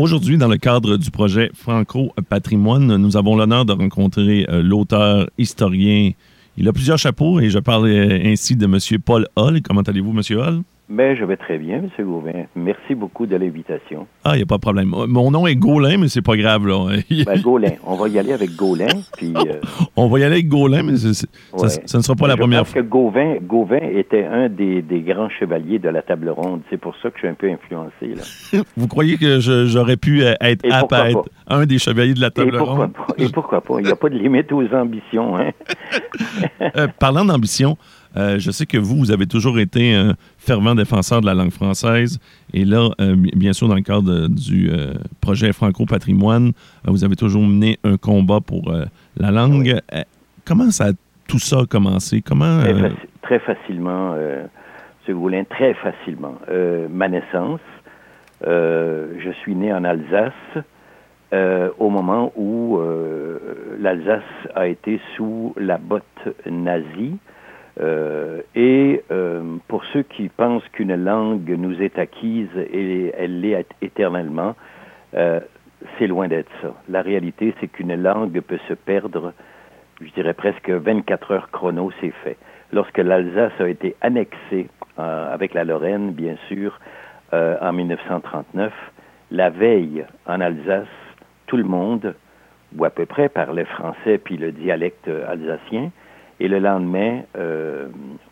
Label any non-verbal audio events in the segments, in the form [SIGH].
Aujourd'hui, dans le cadre du projet Franco Patrimoine, nous avons l'honneur de rencontrer euh, l'auteur historien. Il a plusieurs chapeaux et je parle euh, ainsi de M. Paul Hall. Comment allez-vous, M. Hall? Ben, je vais très bien, M. Gauvin. Merci beaucoup de l'invitation. Ah, il n'y a pas de problème. Mon nom est Gaulin, mais c'est pas grave. Là. [LAUGHS] ben, Gaulin. On va y aller avec Gaulin. Puis, euh, On va y aller avec Gaulin, mais ça, ça, ne sera pas la première fois. Parce que Gauvin, Gauvin était un des, des, grands chevaliers de la table ronde. C'est pour ça que je suis un peu influencé. Là. [LAUGHS] Vous croyez que j'aurais pu euh, être apte à être un des chevaliers de la table Et ronde? Pas? Et pourquoi pas? Il n'y a pas de limite aux ambitions. Hein? [LAUGHS] euh, parlant d'ambition, euh, je sais que vous, vous avez toujours été un fervent défenseur de la langue française. Et là, euh, bien sûr, dans le cadre du euh, projet Franco-Patrimoine, vous avez toujours mené un combat pour la langue. Oui. comment ça, tout ça a commencé? Comment, très, faci très, facilement, M. Goulin, très facilement. ma naissance, je suis né en Alsace. au moment où l'Alsace a été sous la botte nazie, euh, et euh, pour ceux qui pensent qu'une langue nous est acquise et elle l'est éternellement, euh, c'est loin d'être ça. La réalité, c'est qu'une langue peut se perdre, je dirais presque 24 heures chrono, c'est fait. Lorsque l'Alsace a été annexée avec la Lorraine, bien sûr, en 1939, la veille en Alsace, tout le monde, ou à peu près, parlait français puis le dialecte alsacien. Et le lendemain, euh,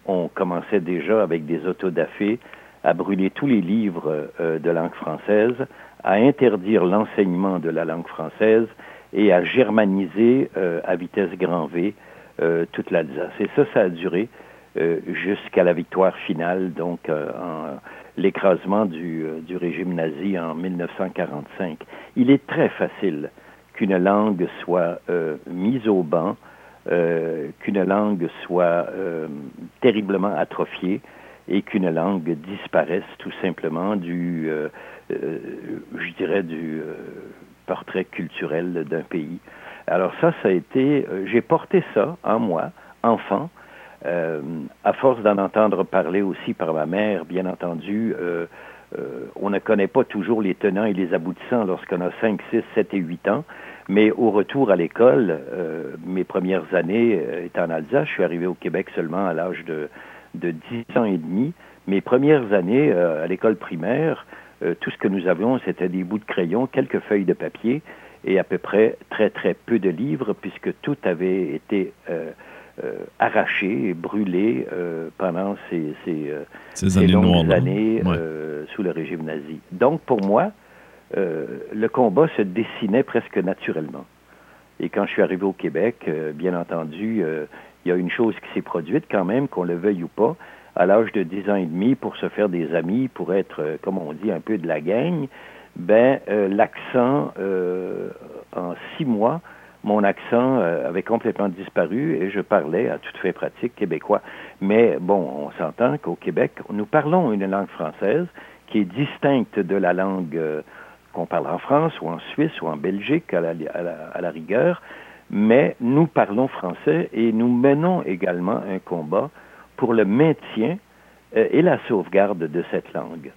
on commençait déjà avec des autodafés à brûler tous les livres euh, de langue française, à interdire l'enseignement de la langue française et à germaniser euh, à vitesse grand V toute l'Alsace. Et ça, ça a duré jusqu'à la victoire finale, donc en l'écrasement du, du régime nazi en 1945. Il est très facile qu'une langue soit mise au banc, euh, qu'une langue soit euh, terriblement atrophiée et qu'une langue disparaisse tout simplement du, euh, je dirais, du portrait culturel d'un pays. Alors ça, ça a été, j'ai porté ça en moi, enfant, à force d'en entendre parler aussi par ma mère, bien entendu. on ne connaît pas toujours les tenants et les aboutissants lorsqu'on a 5, 6, 7 et 8 ans. Mais au retour à l'école, euh, mes premières années euh, étant en Alsace, je suis arrivé au Québec seulement à l'âge de, de 10 ans et demi. Mes premières années euh, à l'école primaire, euh, tout ce que nous avions, c'était des bouts de crayon, quelques feuilles de papier et à peu près très très peu de livres puisque tout avait été euh, arraché et brûlé pendant ces, ces, ces, ces années, longues noires, années ouais. sous le régime nazi. Donc pour moi, euh, le combat se dessinait presque naturellement. Et quand je suis arrivé au Québec, euh, bien entendu, euh, il y a une chose qui s'est produite quand même, qu'on le veuille ou pas. À l'âge de 10 ans et demi, pour se faire des amis, pour être, comme on dit, un peu de la gang, ben l'accent, en six mois, mon accent avait complètement disparu et je parlais à toute fait pratique québécois. Mais bon, on s'entend qu'au Québec, nous parlons une langue française qui est distincte de la langue qu'on parle en France ou en Suisse ou en Belgique à la, rigueur, mais nous parlons français et nous menons également un combat pour le maintien euh, et la sauvegarde de cette langue.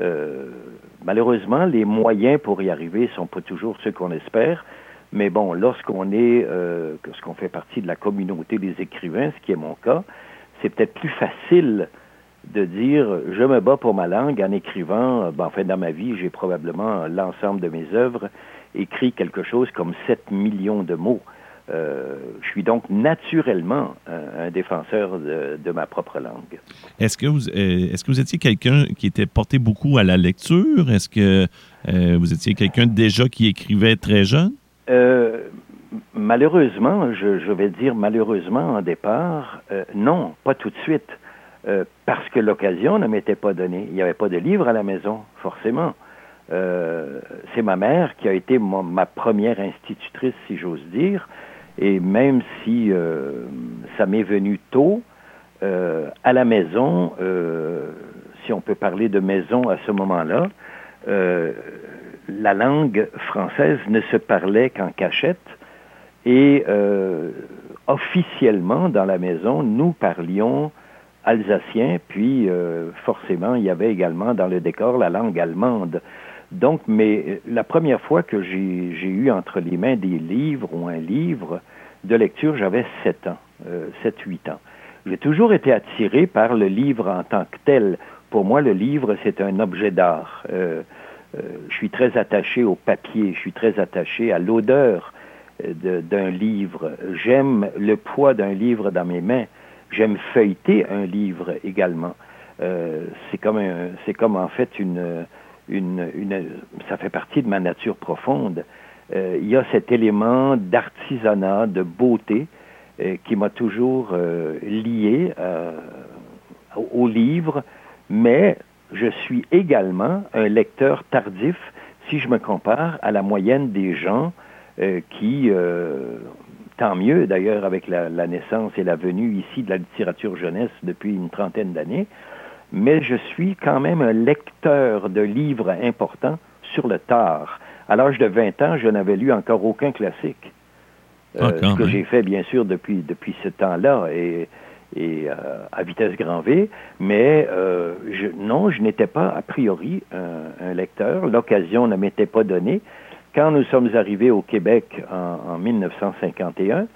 Euh, malheureusement, les moyens pour y arriver sont pas toujours ceux qu'on espère, mais bon, lorsqu'on est, euh, lorsqu'on fait partie de la communauté des écrivains, ce qui est mon cas, c'est peut-être plus facile de dire je me bats pour ma langue en écrivant, ben, enfin dans ma vie, j'ai probablement l'ensemble de mes œuvres écrit quelque chose comme 7 millions de mots. Euh, je suis donc naturellement un, défenseur de, ma propre langue. Est-ce que vous, euh, est-ce que vous étiez quelqu'un qui était porté beaucoup à la lecture? Est-ce que euh, vous étiez quelqu'un déjà qui écrivait très jeune? malheureusement, je, je, vais dire malheureusement en départ, non, pas tout de suite. Parce que l'occasion ne m'était pas donnée. Il n'y avait pas de livre à la maison, forcément. c'est ma mère qui a été ma première institutrice, si j'ose dire. Et même si euh, ça m'est venu tôt, euh, à la maison, euh, si on peut parler de maison à ce moment-là, la langue française ne se parlait qu'en cachette et officiellement dans la maison, nous parlions alsacien, puis forcément, il y avait également dans le décor la langue allemande. Donc, mais euh, la première fois que j'ai eu entre les mains des livres ou un livre de lecture, j'avais 7 ans, euh, 7-8 ans. J'ai toujours été attiré par le livre en tant que tel. Pour moi, le livre, c'est un objet d'art. Euh, euh je suis très attaché au papier, je suis très attaché à l'odeur euh, d'un livre. J'aime le poids d'un livre dans mes mains. J'aime feuilleter un livre également. c'est comme, c'est comme en fait une une, ça fait partie de ma nature profonde. Euh, il y a cet élément d'artisanat, de beauté euh, qui m'a toujours euh, lié au livre, mais je suis également un lecteur tardif si je me compare à la moyenne des gens qui, tant mieux d'ailleurs avec la, naissance et la venue ici de la littérature jeunesse depuis une trentaine d'années, mais je suis quand même un lecteur de livres importants sur le tard. À l'âge de 20 ans, je n'avais lu encore aucun classique. Euh, ah, ce que j'ai fait, bien sûr, depuis, depuis ce temps-là et, et euh, à vitesse grand V, mais euh, je, non, je n'étais pas a priori un, un lecteur. L'occasion ne m'était pas donnée. Quand nous sommes arrivés au Québec en, en 1951,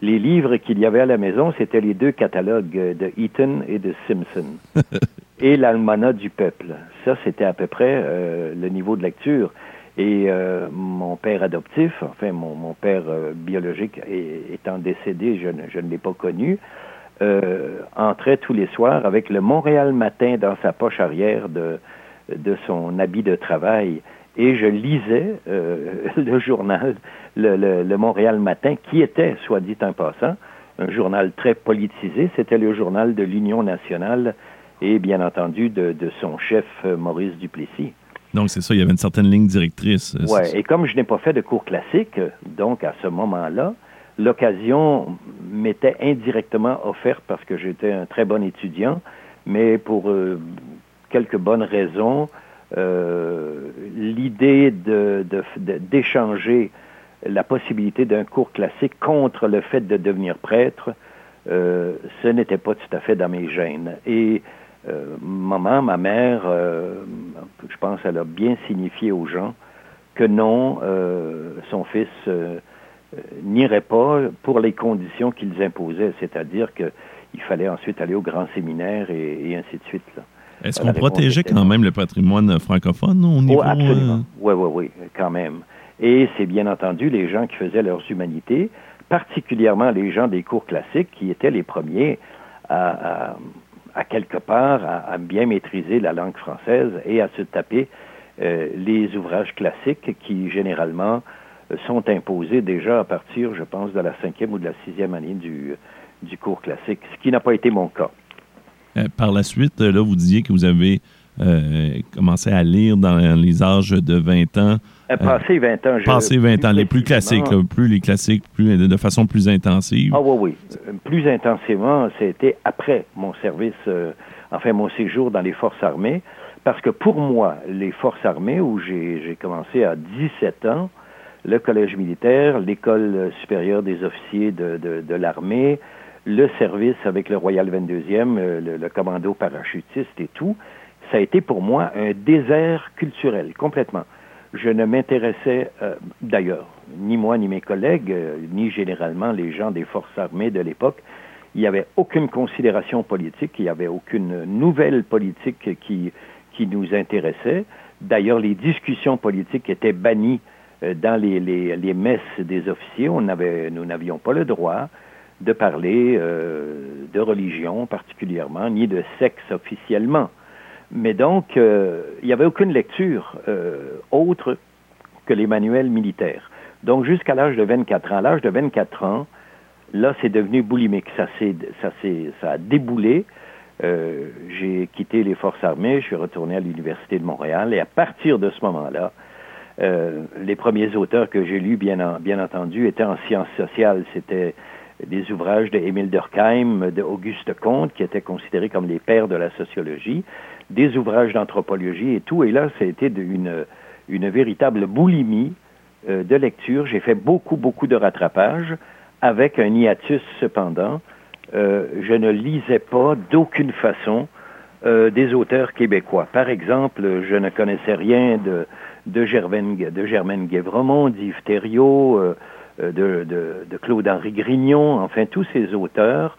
les livres qu'il y avait à la maison, c'était les deux catalogues de Eaton et de Simpson. [LAUGHS] et l'Almanach du peuple. Ça, c'était à peu près euh, le niveau de lecture. Et euh, mon père adoptif, enfin mon, mon père euh, biologique étant décédé, je ne, je ne l'ai pas connu, entrait tous les soirs avec le Montréal Matin dans sa poche arrière de, de son habit de travail et je lisais euh, [LAUGHS] le journal, le, Montréal Matin, qui était, soit dit en passant, un journal très politisé. C'était le journal de l'Union nationale et, bien entendu, de, son chef euh, Maurice Duplessis. Donc, c'est ça, il y avait une certaine ligne directrice. Oui, et comme je n'ai pas fait de cours classiques, donc à ce moment-là, l'occasion m'était indirectement offerte parce que j'étais un très bon étudiant, mais pour euh, quelques bonnes raisons, euh, l'idée d'échanger la possibilité d'un cours classique contre le fait de devenir prêtre, euh, ce n'était pas tout à fait dans mes gènes. Et euh, maman, ma mère, je pense, elle a bien signifié aux gens que non, son fils n'irait pas pour les conditions qu'ils imposaient, c'est-à-dire qu'il fallait ensuite aller au grand séminaire et, et ainsi de suite. Là. Est-ce qu'on protégeait quand même le patrimoine francophone au niveau... Oh, absolument. Oui, oui, oui, quand même. Et c'est bien entendu les gens qui faisaient leurs humanités, particulièrement les gens des cours classiques, qui étaient les premiers à, à, quelque part à, bien maîtriser la langue française et à se taper euh, les ouvrages classiques qui généralement sont imposés déjà à partir, je pense, de la cinquième ou de la sixième année du, du cours classique, ce qui n'a pas été mon cas. Euh, par la suite, là, vous disiez que vous avez euh, commencé à lire dans les âges de 20 ans. Euh, passé 20 ans. Passé 20 ans, les plus classiques, plus les classiques, plus, de façon plus intensive. Ah oui, oui. Plus intensivement, c'était après mon service, enfin mon séjour dans les forces armées, parce que pour moi, les forces armées, où j'ai commencé à 17 ans, le collège militaire, l'école supérieure des officiers de, de, de l'armée, le service avec le Royal 22e, euh, le, commando parachutiste et tout, ça a été pour moi un désert culturel, complètement. Je ne m'intéressais, euh, d'ailleurs, ni moi ni mes collègues, euh, ni généralement les gens des forces armées de l'époque, Il n'y avait aucune considération politique, il n'y avait aucune nouvelle politique qui, qui nous intéressait. D'ailleurs, les discussions politiques étaient bannies dans les, messes des officiers. Nous n'avions pas le droit de parler euh, de religion particulièrement, ni de sexe officiellement. Mais donc, euh, il n'y avait aucune lecture euh, autre que les manuels militaires. Donc, jusqu'à l'âge de 24 ans. À l'âge de 24 ans, là, c'est devenu boulimique. Ça, ça, ça a déboulé. Euh, j'ai quitté les forces armées, je suis retourné à l'Université de Montréal, et à partir de ce moment-là, euh, les premiers auteurs que j'ai lus, bien, bien entendu, étaient en sciences sociales. C'était des ouvrages de Émile Durkheim, de Auguste Comte, qui étaient considérés comme les pères de la sociologie, des ouvrages d'anthropologie et tout. Et là, ça a été une, véritable boulimie euh, de lecture. J'ai fait beaucoup, beaucoup de rattrapage, avec un hiatus cependant. Euh, je ne lisais pas d'aucune façon euh, des auteurs québécois. Par exemple, je ne connaissais rien de, de, Germaine, de Germaine Guévremont, d'Yves Thériault, de, de, de Claude-Henri Grignon, enfin tous ces auteurs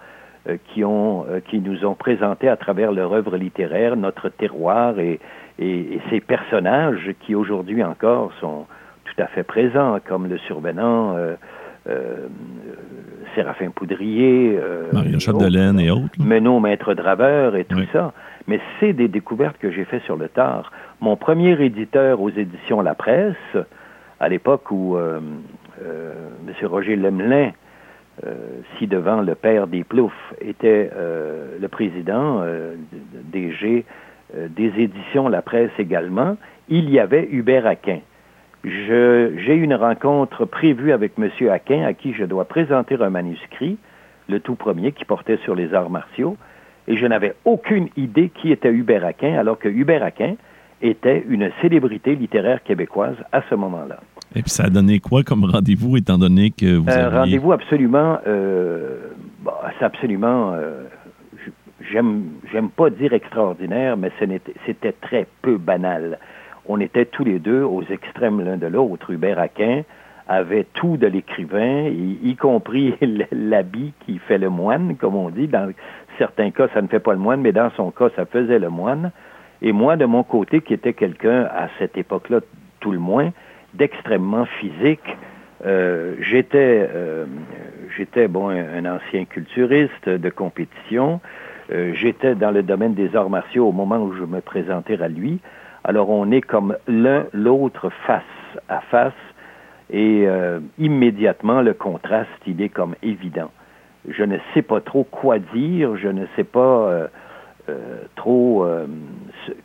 euh, qui, ont, euh, qui nous ont présenté à travers leur œuvre littéraire notre terroir et, et, et ces personnages qui aujourd'hui encore sont tout à fait présents, comme le survenant euh, euh, Séraphin Poudrier, euh, Maria Chapdelaine et autres. Menot Maître Draveur et tout oui. ça. Mais c'est des découvertes que j'ai fait sur le tard. Mon premier éditeur aux éditions La Presse, à l'époque où euh, euh, M. Roger Lemelin, euh, si devant le père des Ploufs, était euh, le président euh, des éditions La Presse également, il y avait Hubert Aquin. J'ai une rencontre prévue avec M. Aquin, à qui je dois présenter un manuscrit, le tout premier, qui portait sur les arts martiaux, et je n'avais aucune idée qui était Hubert Aquin, alors que Hubert Aquin était une célébrité littéraire québécoise à ce moment-là. Et puis ça a donné quoi comme rendez-vous, étant donné que vous Un aviez... rendez-vous absolument... Euh, bon, c'est absolument... Euh, j'aime j'aime pas dire extraordinaire, mais c'était très peu banal. On était tous les deux aux extrêmes l'un de l'autre. Hubert Aquin avait tout de l'écrivain, y, y, compris [LAUGHS] l'habit qui fait le moine, comme on dit. Dans certains cas, ça ne fait pas le moine, mais dans son cas, ça faisait le moine. Et moi, de mon côté, qui était quelqu'un, à cette époque-là, tout le moins, d'extrêmement physique, euh, j'étais, euh, j'étais bon, un, ancien culturiste de compétition. Euh, j'étais dans le domaine des arts martiaux au moment où je me présentais à lui. Alors, on est comme l'un l'autre face à face et immédiatement, le contraste, il est comme évident. Je ne sais pas trop quoi dire, je ne sais pas trop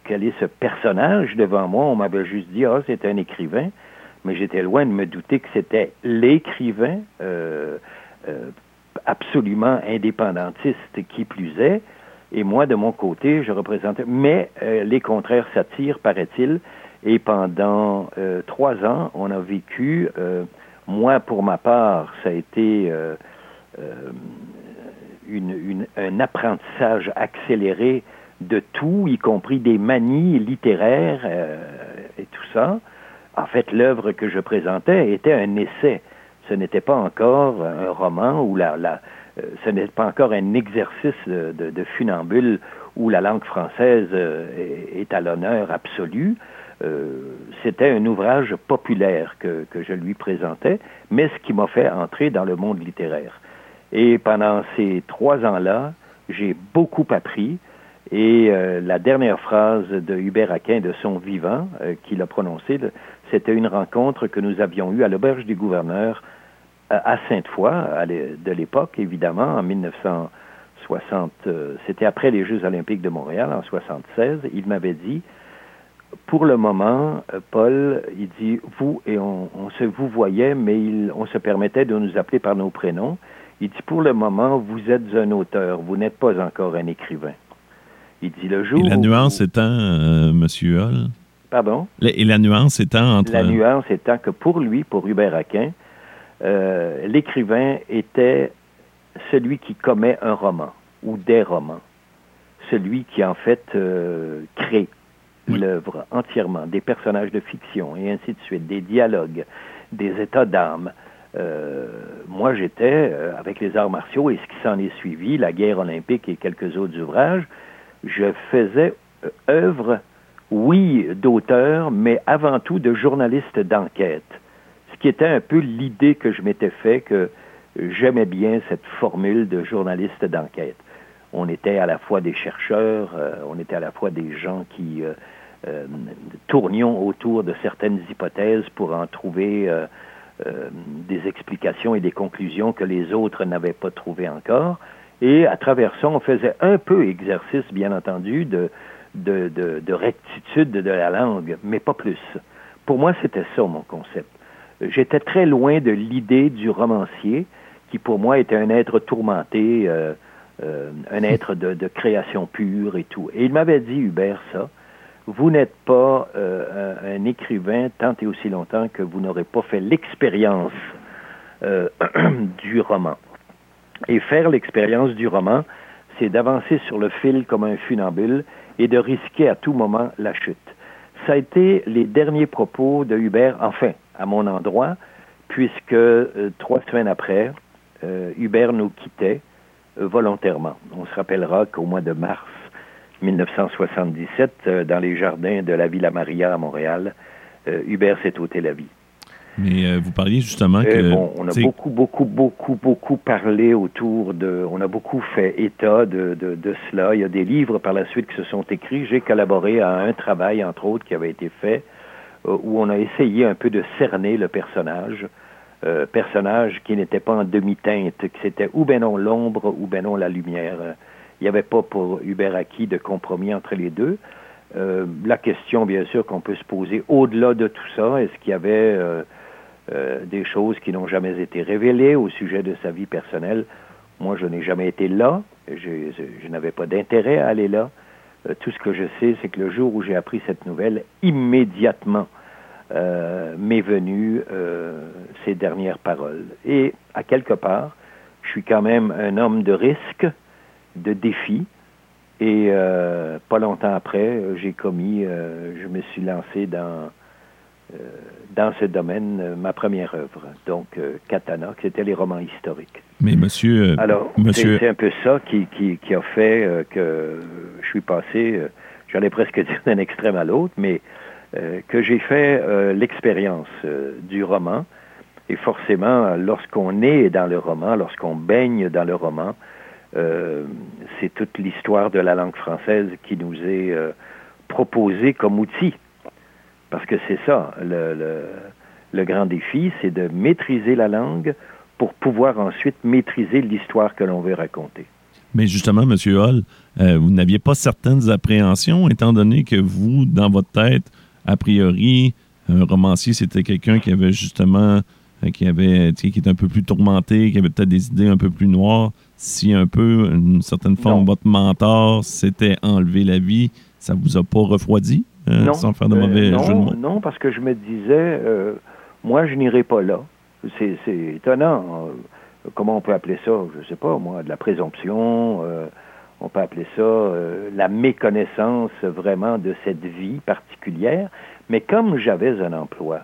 quel est ce personnage devant moi. On m'avait juste dit, ah, c'est un écrivain, mais j'étais loin de me douter que c'était l'écrivain absolument indépendantiste qui plus est. Et moi, de mon côté, je représentais... Mais les contraires s'attirent, paraît-il, et pendant euh, trois ans, on a vécu, euh, moi pour ma part, ça a été euh, un apprentissage accéléré de tout, y compris des manies littéraires et tout ça. En fait, l'œuvre que je présentais était un essai. Ce n'était pas encore un roman ou la, la ce n'est pas encore un exercice de, funambule où la langue française est, est à l'honneur absolu. Euh, c'était un ouvrage populaire que, que, je lui présentais, mais ce qui m'a fait entrer dans le monde littéraire. Et pendant ces trois ans-là, j'ai beaucoup appris. Et euh, la dernière phrase de Hubert Aquin de son vivant euh, qu'il a prononcée, c'était une rencontre que nous avions eue à l'auberge du gouverneur à Sainte-Foy, de l'époque, évidemment, en 1960. c'était après les Jeux olympiques de Montréal, en 76. Il m'avait dit, pour le moment, Paul, il dit vous et on, on se vous voyait, mais il, on se permettait de nous appeler par nos prénoms. Il dit pour le moment, vous êtes un auteur, vous n'êtes pas encore un écrivain. Il dit le jour. Et la nuance étant, euh, Monsieur Hall. Pardon? et la nuance étant entre. La nuance étant que pour lui, pour Hubert Aquin, euh, l'écrivain était celui qui commet un roman ou des romans, celui qui en fait euh, crée oui. l'œuvre entièrement, des personnages de fiction et ainsi de suite, des dialogues, des états d'âme. moi, j'étais avec les arts martiaux et ce qui s'en est suivi, la guerre olympique et quelques autres ouvrages, je faisais œuvre, oui, d'auteur, mais avant tout de journaliste d'enquête. Ce qui était un peu l'idée que je m'étais fait que j'aimais bien cette formule de journaliste d'enquête. On était à la fois des chercheurs, euh, on était à la fois des gens qui euh, euh, tournions autour de certaines hypothèses pour en trouver des explications et des conclusions que les autres n'avaient pas trouvées encore. Et à travers ça, on faisait un peu exercice, bien entendu, de, de, de, de rectitude de la langue, mais pas plus. Pour moi, c'était ça mon concept. J'étais très loin de l'idée du romancier, qui pour moi était un être tourmenté, euh, euh, un être de, création pure et tout. Et il m'avait dit, Hubert, ça, vous n'êtes pas euh, un, écrivain tant et aussi longtemps que vous n'aurez pas fait l'expérience [CLEARS THROAT] du roman. Et faire l'expérience du roman, c'est d'avancer sur le fil comme un funambule et de risquer à tout moment la chute. Ça a été les derniers propos de Hubert, enfin, à mon endroit, puisque euh, trois semaines après, euh, Hubert nous quittait euh, volontairement. On se rappellera qu'au mois de mars 1977, euh, dans les jardins de la Villa Maria à Montréal, Hubert s'est ôté la vie. Mais euh, vous parliez justement Eh que... bon, on a beaucoup, beaucoup, beaucoup, beaucoup parlé autour de. On a beaucoup fait état de, de, de, cela. Il y a des livres par la suite qui se sont écrits. J'ai collaboré à un travail, entre autres, qui avait été fait, euh, où on a essayé un peu de cerner le personnage. Euh, personnage qui n'était pas en demi-teinte, que c'était ou ben non l'ombre ou ben non la lumière. Il n'y avait pas pour Hubert Aki de compromis entre les deux. La question, bien sûr, qu'on peut se poser au-delà de tout ça, est-ce qu'il y avait euh, des choses qui n'ont jamais été révélées au sujet de sa vie personnelle. Moi, je n'ai jamais été là. Je, n'avais pas d'intérêt à aller là. Euh, tout ce que je sais, c'est que le jour où j'ai appris cette nouvelle, immédiatement euh, m'est venu euh, ces dernières paroles. Et à quelque part, je suis quand même un homme de risque, de défi. Et pas longtemps après, j'ai commis, je me suis lancé dans dans ce domaine euh, ma première œuvre, donc euh, Katana, qui était les romans historiques. Mais monsieur... Alors, monsieur... c'est un peu ça qui, qui, qui a fait que je suis passé, j'allais presque [LAUGHS] dire d'un extrême à l'autre, mais que j'ai fait l'expérience du roman. Et forcément, lorsqu'on est dans le roman, lorsqu'on baigne dans le roman, c'est toute l'histoire de la langue française qui nous est proposée comme outil parce que c'est ça, le, le, le, grand défi, c'est de maîtriser la langue pour pouvoir ensuite maîtriser l'histoire que l'on veut raconter. Mais justement, M. Hall, euh, vous n'aviez pas certaines appréhensions, étant donné que vous, dans votre tête, a priori, un romancier, c'était quelqu'un qui avait justement, euh, qui avait, qui était un peu plus tourmenté, qui avait peut-être des idées un peu plus noires. Si un peu, une certaine forme, non. votre mentor s'était enlevé la vie, ça vous a pas refroidi? Euh, non, sans faire de mauvais euh, non, jeu de mots. Non, parce que je me disais, euh, moi, je n'irai pas là. C'est étonnant. Comment on peut appeler ça? Je ne sais pas, moi, de la présomption. on peut appeler ça la méconnaissance vraiment de cette vie particulière. Mais comme j'avais un emploi,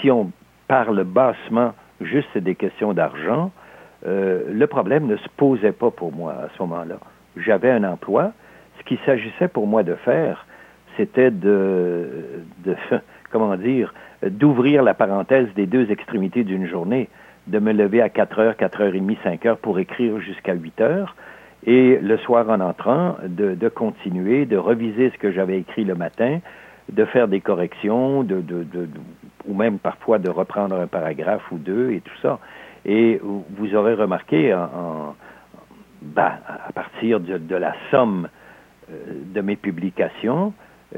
si on parle bassement juste des questions d'argent, le problème ne se posait pas pour moi à ce moment-là. J'avais un emploi. Ce qu'il s'agissait pour moi de faire, c'était de, [LAUGHS] comment dire, d'ouvrir la parenthèse des deux extrémités d'une journée, de me lever à 4 heures, 4 heures et demie, 5 heures pour écrire jusqu'à 8 heures, et le soir en entrant, de, continuer, de reviser ce que j'avais écrit le matin, de faire des corrections, de, de, ou même parfois de reprendre un paragraphe ou deux et tout ça. Et vous aurez remarqué, en, en ben, à partir de, de la somme de mes publications,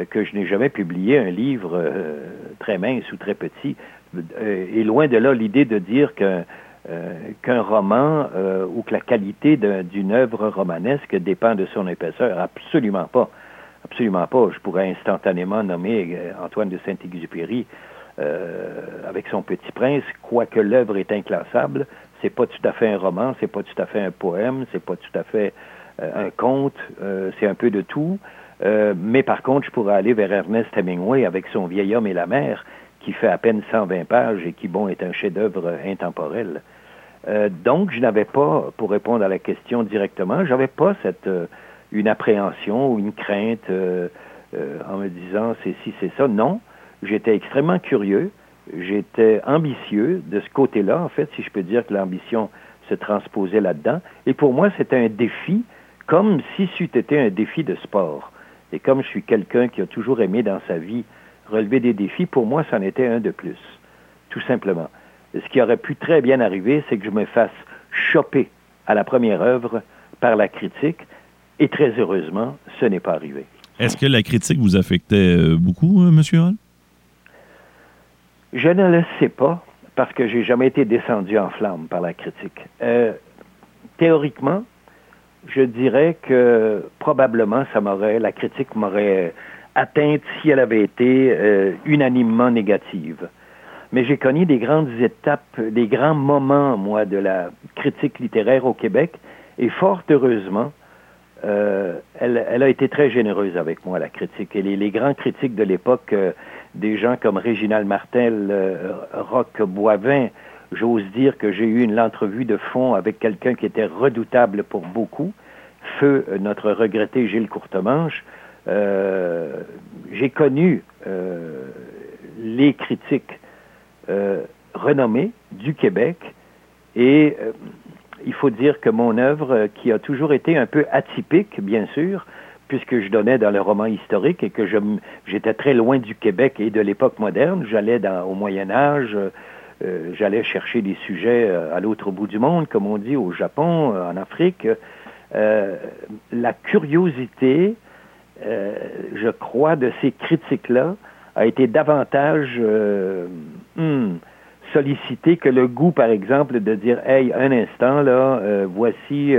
que je n'ai jamais publié un livre euh, très mince ou très petit. Euh, et loin de là l'idée de dire qu'un euh, qu'un roman ou que la qualité d'une œuvre romanesque dépend de son épaisseur. Absolument pas. Absolument pas. Je pourrais instantanément nommer Antoine de Saint-Exupéry avec son Petit Prince, quoique l'œuvre est inclassable. C'est pas tout à fait un roman, c'est pas tout à fait un poème, c'est pas tout à fait un conte, c'est un peu de tout. Euh, mais par contre, je pourrais aller vers Ernest Hemingway avec son vieil homme et la mer, qui fait à peine 120 pages et qui, bon, est un chef-d'œuvre intemporel. Euh, donc, je n'avais pas, pour répondre à la question directement, j'avais pas cette euh, une appréhension ou une crainte euh, en me disant c'est si c'est ça. Non, j'étais extrêmement curieux, j'étais ambitieux de ce côté-là. En fait, si je peux dire que l'ambition se transposait là-dedans. Et pour moi, c'était un défi, comme si c'eût été un défi de sport. Et comme je suis quelqu'un qui a toujours aimé dans sa vie relever des défis, pour moi, c'en était un de plus, tout simplement. Ce qui aurait pu très bien arriver, c'est que je me fasse choper à la première œuvre par la critique, et très heureusement, ce n'est pas arrivé. Est-ce que la critique vous affectait euh, beaucoup, euh, M. Hall? Je ne le sais pas, parce que j'ai jamais été descendu en flamme par la critique. Euh, théoriquement, je dirais que probablement ça m'aurait, la critique m'aurait atteinte si elle avait été euh, unanimement négative. Mais j'ai connu des grandes étapes, des grands moments, moi, de la critique littéraire au Québec, et fort heureusement, euh, elle, a été très généreuse avec moi, la critique. Et les, grands critiques de l'époque, euh, des gens comme Réginald Martel, Roch Boivin, j'ose dire que j'ai eu une entrevue de fond avec quelqu'un qui était redoutable pour beaucoup, feu notre regretté Gilles Courtemanche. Euh, j'ai connu euh, les critiques euh, renommés du Québec. Et il faut dire que mon œuvre, qui a toujours été un peu atypique, bien sûr, puisque je donnais dans le roman historique et que j'étais très loin du Québec et de l'époque moderne, j'allais au Moyen Âge, euh, j'allais chercher des sujets à l'autre bout du monde, comme on dit, au Japon, en Afrique. Euh, la curiosité, euh, je crois, de ces critiques-là a été davantage euh, hmm, sollicité que le goût, par exemple, de dire Hey, un instant, là, euh, voici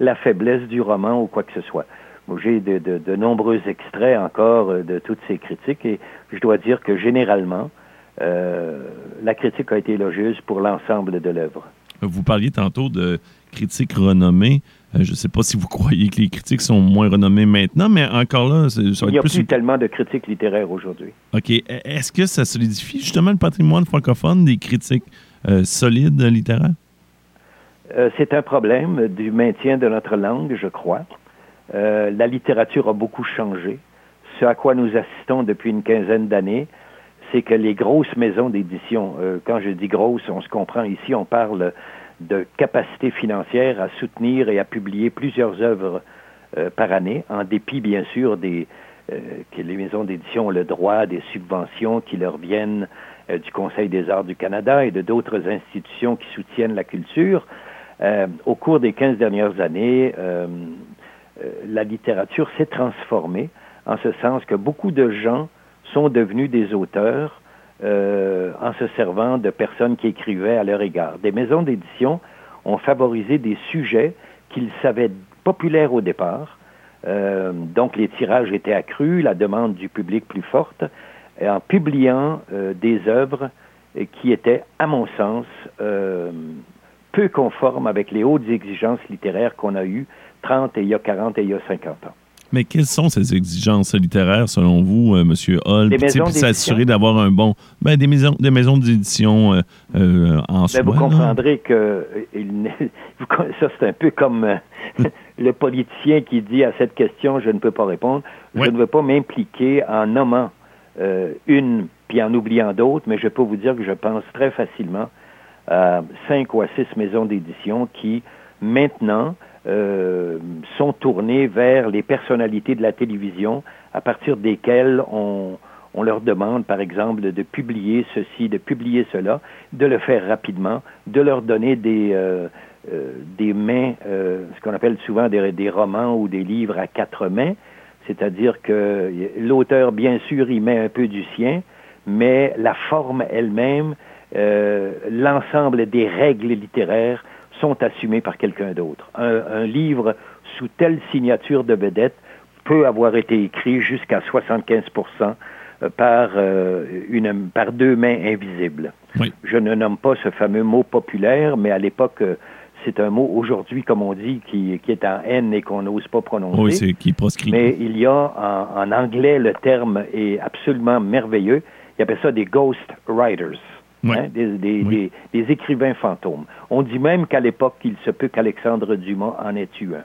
la faiblesse du roman ou quoi que ce soit. J'ai de, nombreux extraits encore de toutes ces critiques et je dois dire que généralement, la critique a été élogieuse pour l'ensemble de l'œuvre. Vous parliez tantôt de critiques renommées. Euh, je ne sais pas si vous [LAUGHS] croyez que les critiques sont moins renommées maintenant, mais encore là, ça Il n'y a plus, tellement de critiques littéraires aujourd'hui. OK. E, est-ce que ça solidifie justement le patrimoine francophone des critiques euh, solides littéraires? Euh, c'est un problème du maintien de notre langue, je crois. la littérature a beaucoup changé. Ce à quoi nous assistons depuis une quinzaine d'années, c'est que les grosses maisons d'édition, quand je dis grosses, on se comprend ici, on parle de capacité financière à soutenir et à publier plusieurs œuvres euh, par année, en dépit bien sûr des euh, que les maisons d'édition ont le droit des subventions qui leur viennent euh, du Conseil des arts du Canada et de d'autres institutions qui soutiennent la culture. au cours des 15 dernières années, la littérature s'est transformée en ce sens que beaucoup de gens sont devenus des auteurs euh, en se servant de personnes qui écrivaient à leur égard. Des maisons d'édition ont favorisé des sujets qu'ils savaient populaires au départ, euh, donc les tirages étaient accrus, la demande du public plus forte, et en publiant euh, des œuvres qui étaient, à mon sens, peu conformes avec les hautes exigences littéraires qu'on a eues 30 et il y a 40 et il y a 50 ans. Mais quelles sont ces exigences littéraires, selon vous, euh, M. Hall, pour s'assurer d'avoir un bon... Ben, des maisons, des maisons d'édition euh, euh, en ben, soi. Vous comprendrez que [LAUGHS] ça, c'est un peu comme [LAUGHS] le politicien qui dit à cette question, je ne peux pas répondre. Je ne veux pas m'impliquer en nommant une puis en oubliant d'autres, mais je peux vous dire que je pense très facilement à cinq ou à six maisons d'édition qui, maintenant, euh, sont tournés vers les personnalités de la télévision à partir desquelles on, on leur demande, par exemple, de, publier ceci, de publier cela, de le faire rapidement, de leur donner des, euh, euh, des mains, ce qu'on appelle souvent des, des, romans ou des livres à quatre mains, c'est-à-dire que l'auteur, bien sûr, y met un peu du sien, mais la forme elle-même, l'ensemble des règles littéraires sont assumés par quelqu'un d'autre. Un, livre sous telle signature de vedette peut avoir été écrit jusqu'à 75 euh, par, euh, une, par deux mains invisibles. Je ne nomme pas ce fameux mot populaire, mais à l'époque, euh, c'est un mot aujourd'hui, comme on dit, qui, qui est en haine et qu'on n'ose pas prononcer. Oui, c'est qui proscrit. Mais il y a en, en, anglais, le terme est absolument merveilleux. ils appellent ça des ghost writers, Ouais. hein, des, des- Oui. des- des écrivains fantômes. On dit même qu'à l'époque, il se peut qu'Alexandre Dumas en ait eu un.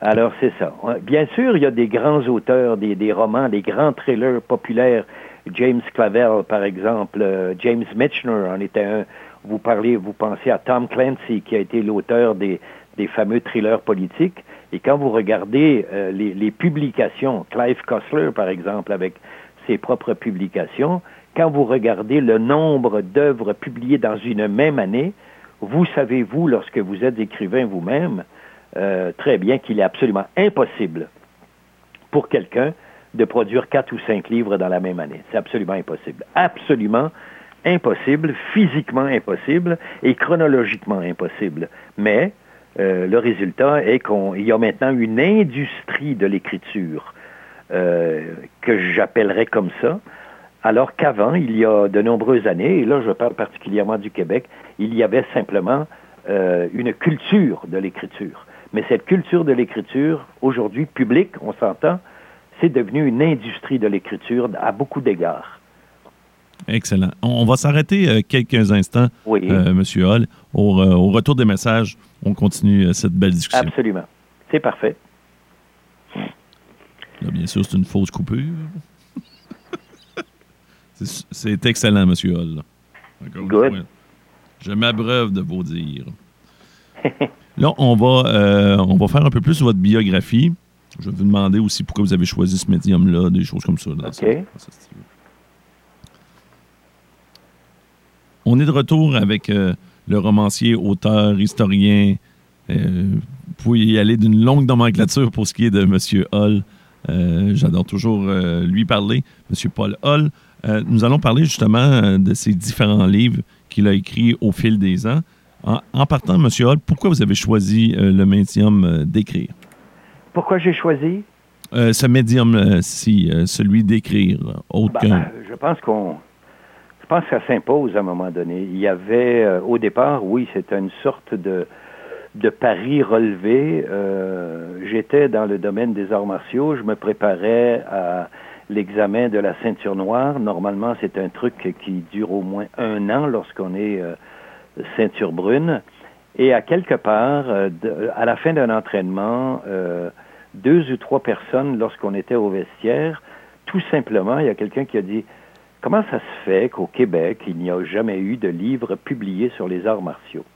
Alors, c'est ça. Bien sûr, il y a des grands auteurs, des, des romans, des grands thrillers populaires. James Clavell, par exemple, euh, James Michener en était un. Vous parlez, vous pensez à Tom Clancy, qui a été l'auteur des, des fameux thrillers politiques. Et quand vous regardez euh, les, les publications, Clive Cussler, par exemple, avec ses propres publications, quand vous regardez le nombre d'œuvres publiées dans une même année, vous savez, vous, lorsque vous êtes écrivain vous-même, euh, très bien qu'il est absolument impossible pour quelqu'un de produire quatre ou cinq livres dans la même année. C'est absolument impossible. Absolument impossible, physiquement impossible et chronologiquement impossible. Mais euh, le résultat est qu'il y a maintenant une industrie de l'écriture euh, que j'appellerais comme ça, alors qu'avant, il y a de nombreuses années, et là je parle particulièrement du Québec, il y avait simplement euh, une culture de l'écriture. Mais cette culture de l'écriture, aujourd'hui publique, on s'entend, c'est devenu une industrie de l'écriture à beaucoup d'égards. Excellent. On, va s'arrêter euh, quelques instants, Oui. euh, Monsieur Hall. Au, au retour des messages, on continue cette belle discussion. Absolument. C'est parfait. Là, bien sûr, c'est une fausse coupure. C'est- excellent, Monsieur Hall. Good. fois. Je m'abreuve de vos dires. [LAUGHS] Là, on va, euh, on va faire un peu plus sur votre biographie. Je vais vous demander aussi pourquoi vous avez choisi ce médium-là, des choses comme ça. On est de retour avec euh, le romancier, auteur, historien. Euh, vous pouvez y aller d'une longue nomenclature pour ce qui est de M. Hall. J'adore toujours lui parler, M. Paul Hall. Euh, nous allons parler justement euh, de ces différents livres qu'il a écrits au fil des ans. En, en partant, M. Hall, pourquoi vous avez choisi euh, le médium d'écrire? Pourquoi j'ai choisi? Euh, ce médium-ci, celui d'écrire, autre Ben, je pense qu'on. Je pense que ça s'impose à un moment donné. Il y avait, au départ, oui, c'était une sorte de, de pari relevé. Euh, J'étais dans le domaine des arts martiaux. Je me préparais à l'examen de la ceinture noire. Normalement, c'est un truc qui dure au moins un an lorsqu'on est euh, ceinture brune. Et à quelque part, euh, à la fin d'un entraînement, euh, deux ou trois personnes, lorsqu'on était au vestiaire, tout simplement, il y a quelqu'un qui a dit Comment ça se fait qu'au Québec, il n'y a jamais eu de livre publié sur les arts martiaux?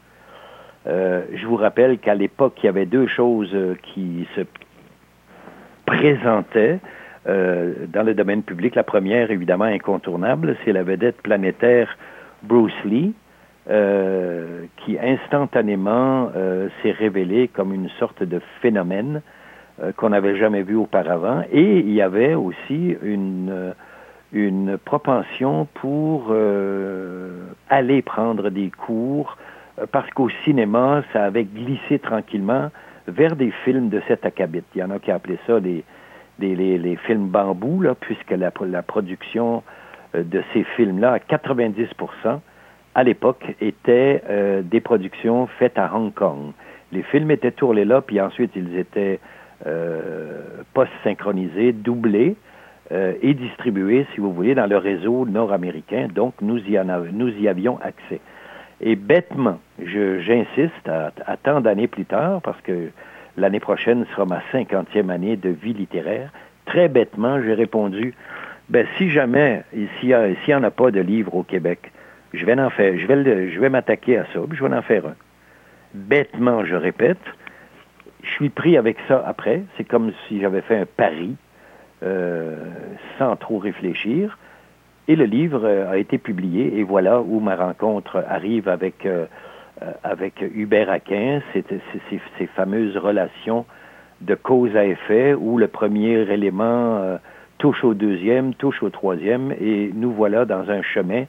Euh, Je vous rappelle qu'à l'époque, il y avait deux choses euh, qui se présentaient euh, dans le domaine public. La première, évidemment, incontournable, c'est la vedette planétaire Bruce Lee, euh, qui instantanément euh, s'est révélé comme une sorte de phénomène qu'on n'avait jamais vu auparavant. Et il y avait aussi une, une propension pour aller prendre des cours, parce qu'au cinéma, ça avait glissé tranquillement vers des films de cet acabit. Il y en a qui appelaient ça les, les, les, les films bambou, là, puisque la, la production euh, de ces films-là, à 90% à l'époque, étaient euh, des productions faites à Hong Kong. Les films étaient tournés là, puis ensuite ils étaient euh, post-synchronisés, doublés euh, et distribués, si vous voulez, dans le réseau nord-américain. Donc, nous y, en nous y avions accès. Et bêtement, j'insiste à, à tant d'années plus tard, parce que l'année prochaine sera ma cinquantième année de vie littéraire, très bêtement, j'ai répondu, ben, si jamais, s'il n'y en a pas de livre au Québec, je vais je vais, m'attaquer à ça, puis je vais en faire un. Bêtement, je répète, je suis pris avec ça après. C'est comme si j'avais fait un pari euh, sans trop réfléchir. Et le livre euh, a été publié et voilà où ma rencontre arrive avec, euh, avec Hubert Aquin, ces, fameuses relations de cause à effet où le premier élément euh, touche au deuxième, touche au troisième et nous voilà dans un chemin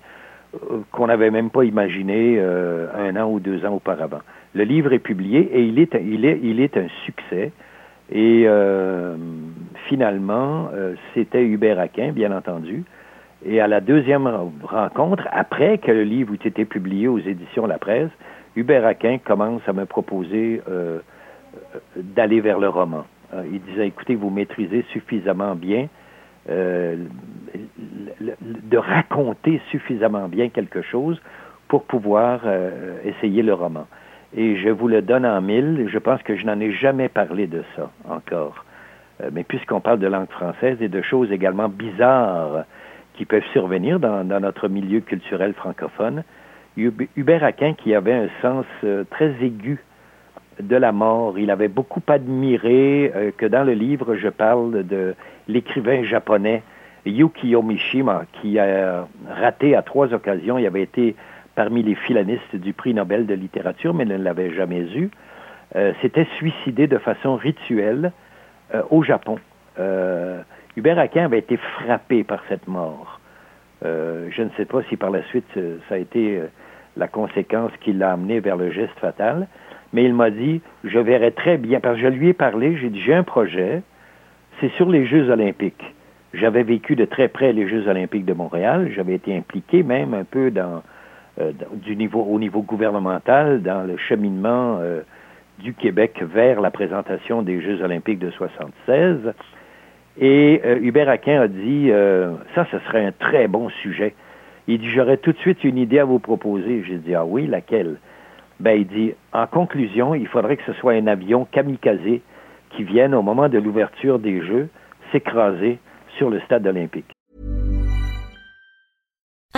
euh, qu'on n'avait même pas imaginé euh, un an ou deux ans auparavant. Le livre est publié et il est, il est, il est un succès. Et euh, finalement, euh, c'était Hubert Aquin, bien entendu. Et à la deuxième rencontre, après que le livre ait été publié aux éditions La Presse, Hubert Aquin commence à me proposer euh, euh, d'aller vers le roman. Euh, il disait, écoutez, vous maîtrisez suffisamment bien de raconter suffisamment bien quelque chose pour pouvoir essayer le roman. Et je vous le donne en mille, je pense que je n'en ai jamais parlé de ça encore. Mais puisqu'on parle de langue française et de choses également bizarres qui peuvent survenir dans, notre milieu culturel francophone, Hubert Aquin, qui avait un sens euh, très aigu de la mort, il avait beaucoup admiré que dans le livre, je parle de l'écrivain japonais Yukio Mishima, qui a raté à trois occasions, il avait été parmi les philanistes du prix Nobel de littérature, mais ne l'avait jamais eu, euh, s'était suicidé de façon rituelle euh, au Japon. Euh, Hubert Aquin avait été frappé par cette mort. Je ne sais pas si par la suite ça a été la conséquence qui l'a amené vers le geste fatal, mais il m'a dit, je verrai très bien, parce que je lui ai parlé, j'ai dit, j'ai un projet, c'est sur les Jeux olympiques. J'avais vécu de très près les Jeux olympiques de Montréal. J'avais été impliqué même un peu dans, euh, du niveau, au niveau gouvernemental dans le cheminement euh, du Québec vers la présentation des Jeux olympiques de 76. Et euh, Hubert Aquin a dit, ça, ce serait un très bon sujet. Il dit, j'aurais tout de suite une idée à vous proposer. J'ai dit, ah oui, laquelle? Ben, il dit, en conclusion, il faudrait que ce soit un avion kamikaze qui vienne au moment de l'ouverture des Jeux s'écraser sur le stade olympique.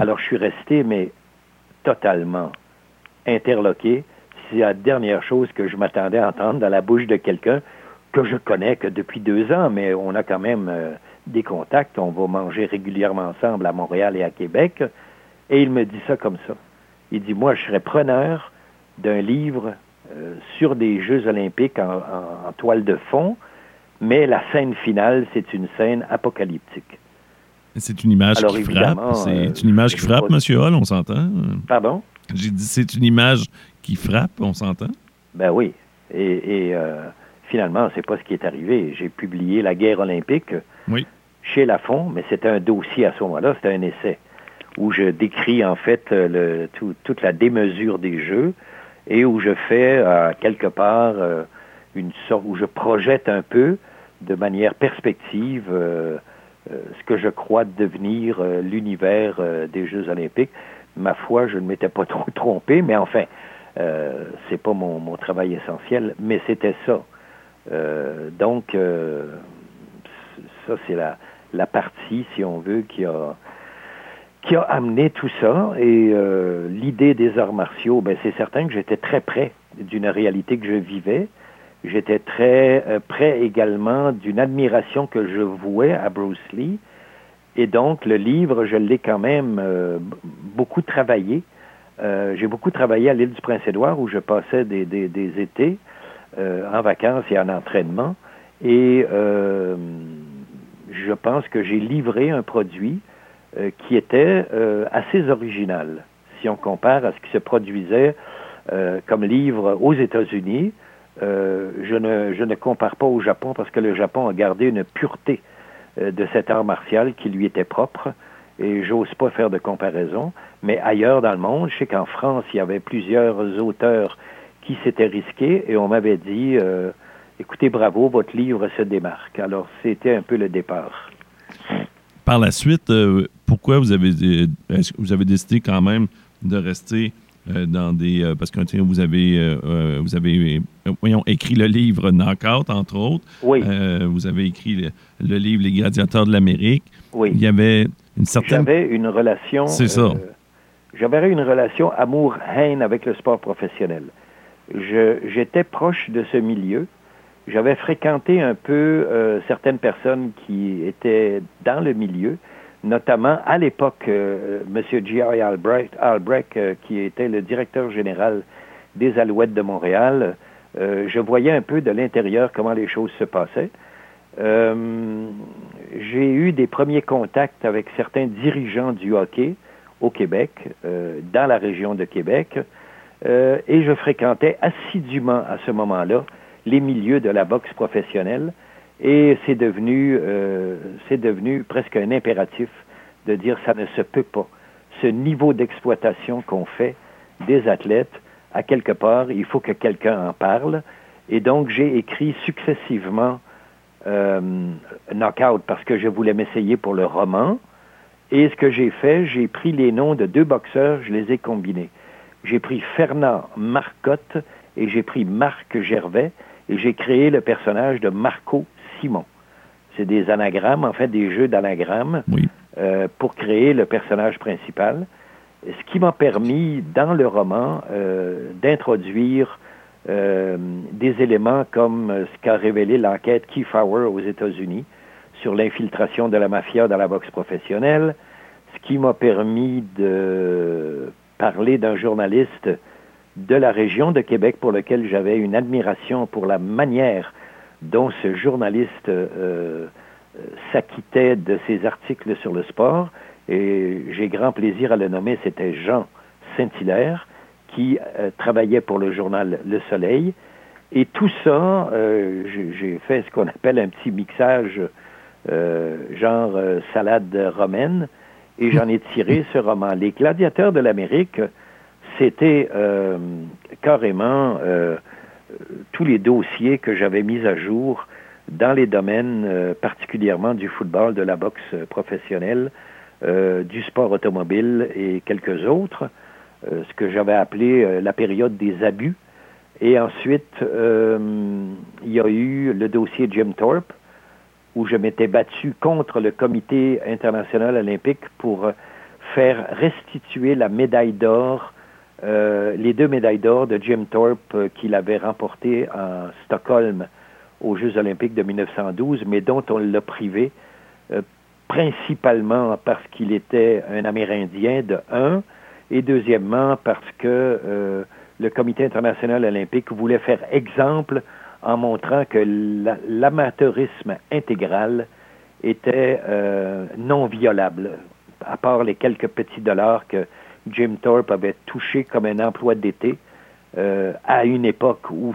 Alors, je suis resté, mais totalement interloqué. C'est la dernière chose que je m'attendais à entendre dans la bouche de quelqu'un que je connais que depuis deux ans, mais on a quand même euh, des contacts. On va manger régulièrement ensemble à Montréal et à Québec. Et il me dit ça comme ça. Il dit, moi, je serais preneur d'un livre euh, sur des Jeux olympiques en, toile de fond, mais la scène finale, c'est une scène apocalyptique. C'est une image qui frappe. C'est euh, une image qui frappe, M. Hall, on s'entend? Pardon? J'ai dit, c'est une image qui frappe, on s'entend? Ben oui. Et, euh, finalement, c'est pas ce qui est arrivé. J'ai publié La guerre olympique chez Lafont, mais c'était un dossier à ce moment-là, c'était un essai où je décris en fait le, toute la démesure des jeux et où je fais euh, quelque part euh, une sorte où je projette un peu de manière perspective euh, ce que je crois devenir l'univers des Jeux olympiques. Ma foi, je ne m'étais pas [LAUGHS] trop trompé, mais enfin, c'est pas mon, travail essentiel, mais c'était ça. donc, ça c'est la, la partie, si on veut, qui a qui a amené tout ça. Et euh, l'idée des arts martiaux, ben, c'est certain que j'étais très près d'une réalité que je vivais. J'étais très euh, près également d'une admiration que je vouais à Bruce Lee. Et donc, le livre, je l'ai quand même euh, beaucoup travaillé. J'ai beaucoup travaillé à l'île du Prince-Édouard où je passais des, étés en vacances et en entraînement. Et je pense que j'ai livré un produit euh, qui était euh, assez original, si on compare à ce qui se produisait euh, comme livre aux États-Unis. Je, ne, je ne compare pas au Japon parce que le Japon a gardé une pureté de cet art martial qui lui était propre et j'ose pas faire de comparaison. Mais ailleurs dans le monde, je sais qu'en France, il y avait plusieurs auteurs qui s'étaient risqués et on m'avait dit écoutez, bravo, votre livre se démarque. Alors, c'était un peu le départ. Par la suite, pourquoi vous avez, vous avez décidé quand même de rester euh, dans des euh, parce que tiens, vous avez euh, vous avez voyons écrit le livre Knockout entre autres. Oui. vous avez écrit le, livre Les gladiateurs de l'Amérique. Oui. Il y avait une certaine. J'avais une relation. C'est ça. J'avais une relation amour-haine avec le sport professionnel. J'étais proche de ce milieu. J'avais fréquenté un peu certaines personnes qui étaient dans le milieu notamment à l'époque, euh, M. G.I. Albrecht, euh, qui était le directeur général des Alouettes de Montréal, euh, je voyais un peu de l'intérieur comment les choses se passaient. J'ai eu des premiers contacts avec certains dirigeants du hockey au Québec, dans la région de Québec, et je fréquentais assidûment à ce moment-là les milieux de la boxe professionnelle. Et c'est devenu, euh, c'est devenu presque un impératif de dire ça ne se peut pas. Ce niveau d'exploitation qu'on fait des athlètes, à quelque part, il faut que quelqu'un en parle. Et donc, j'ai écrit successivement euh, Knockout parce que je voulais m'essayer pour le roman. Et ce que j'ai fait, j'ai pris les noms de deux boxeurs, je les ai combinés. J'ai pris Fernand Marcotte et j'ai pris Marc Gervais et j'ai créé le personnage de Marco Simon. C'est des anagrammes, en fait, des jeux d'anagrammes euh, pour créer le personnage principal. Ce qui m'a permis, dans le roman, euh, d'introduire euh, des éléments comme ce qu'a révélé l'enquête Keyflower aux États-Unis sur l'infiltration de la mafia dans la boxe professionnelle, ce qui m'a permis de parler d'un journaliste de la région de Québec pour lequel j'avais une admiration pour la manière dont ce journaliste euh, euh, s'acquittait de ses articles sur le sport. Et j'ai grand plaisir à le nommer, c'était Jean Saint-Hilaire, qui euh, travaillait pour le journal Le Soleil. Et tout ça, j'ai fait ce qu'on appelle un petit mixage genre salade romaine, et j'en ai tiré ce roman. Les gladiateurs de l'Amérique, c'était carrément tous les dossiers que j'avais mis à jour dans les domaines euh, particulièrement du football, de la boxe professionnelle, euh, du sport automobile et quelques autres, euh, ce que j'avais appelé la période des abus. Et ensuite, il y a eu le dossier Jim Thorpe, où je m'étais battu contre le Comité international olympique pour faire restituer la médaille d'or euh, les deux médailles d'or de Jim Thorpe euh, qu'il avait remportées en Stockholm aux Jeux olympiques de 1912, mais dont on l'a privé, euh, principalement parce qu'il était un Amérindien de un, et deuxièmement parce que le Comité international olympique voulait faire exemple en montrant que l'amateurisme intégral était non violable, à part les quelques petits dollars que Jim Thorpe avait touché comme un emploi d'été euh, à une époque où,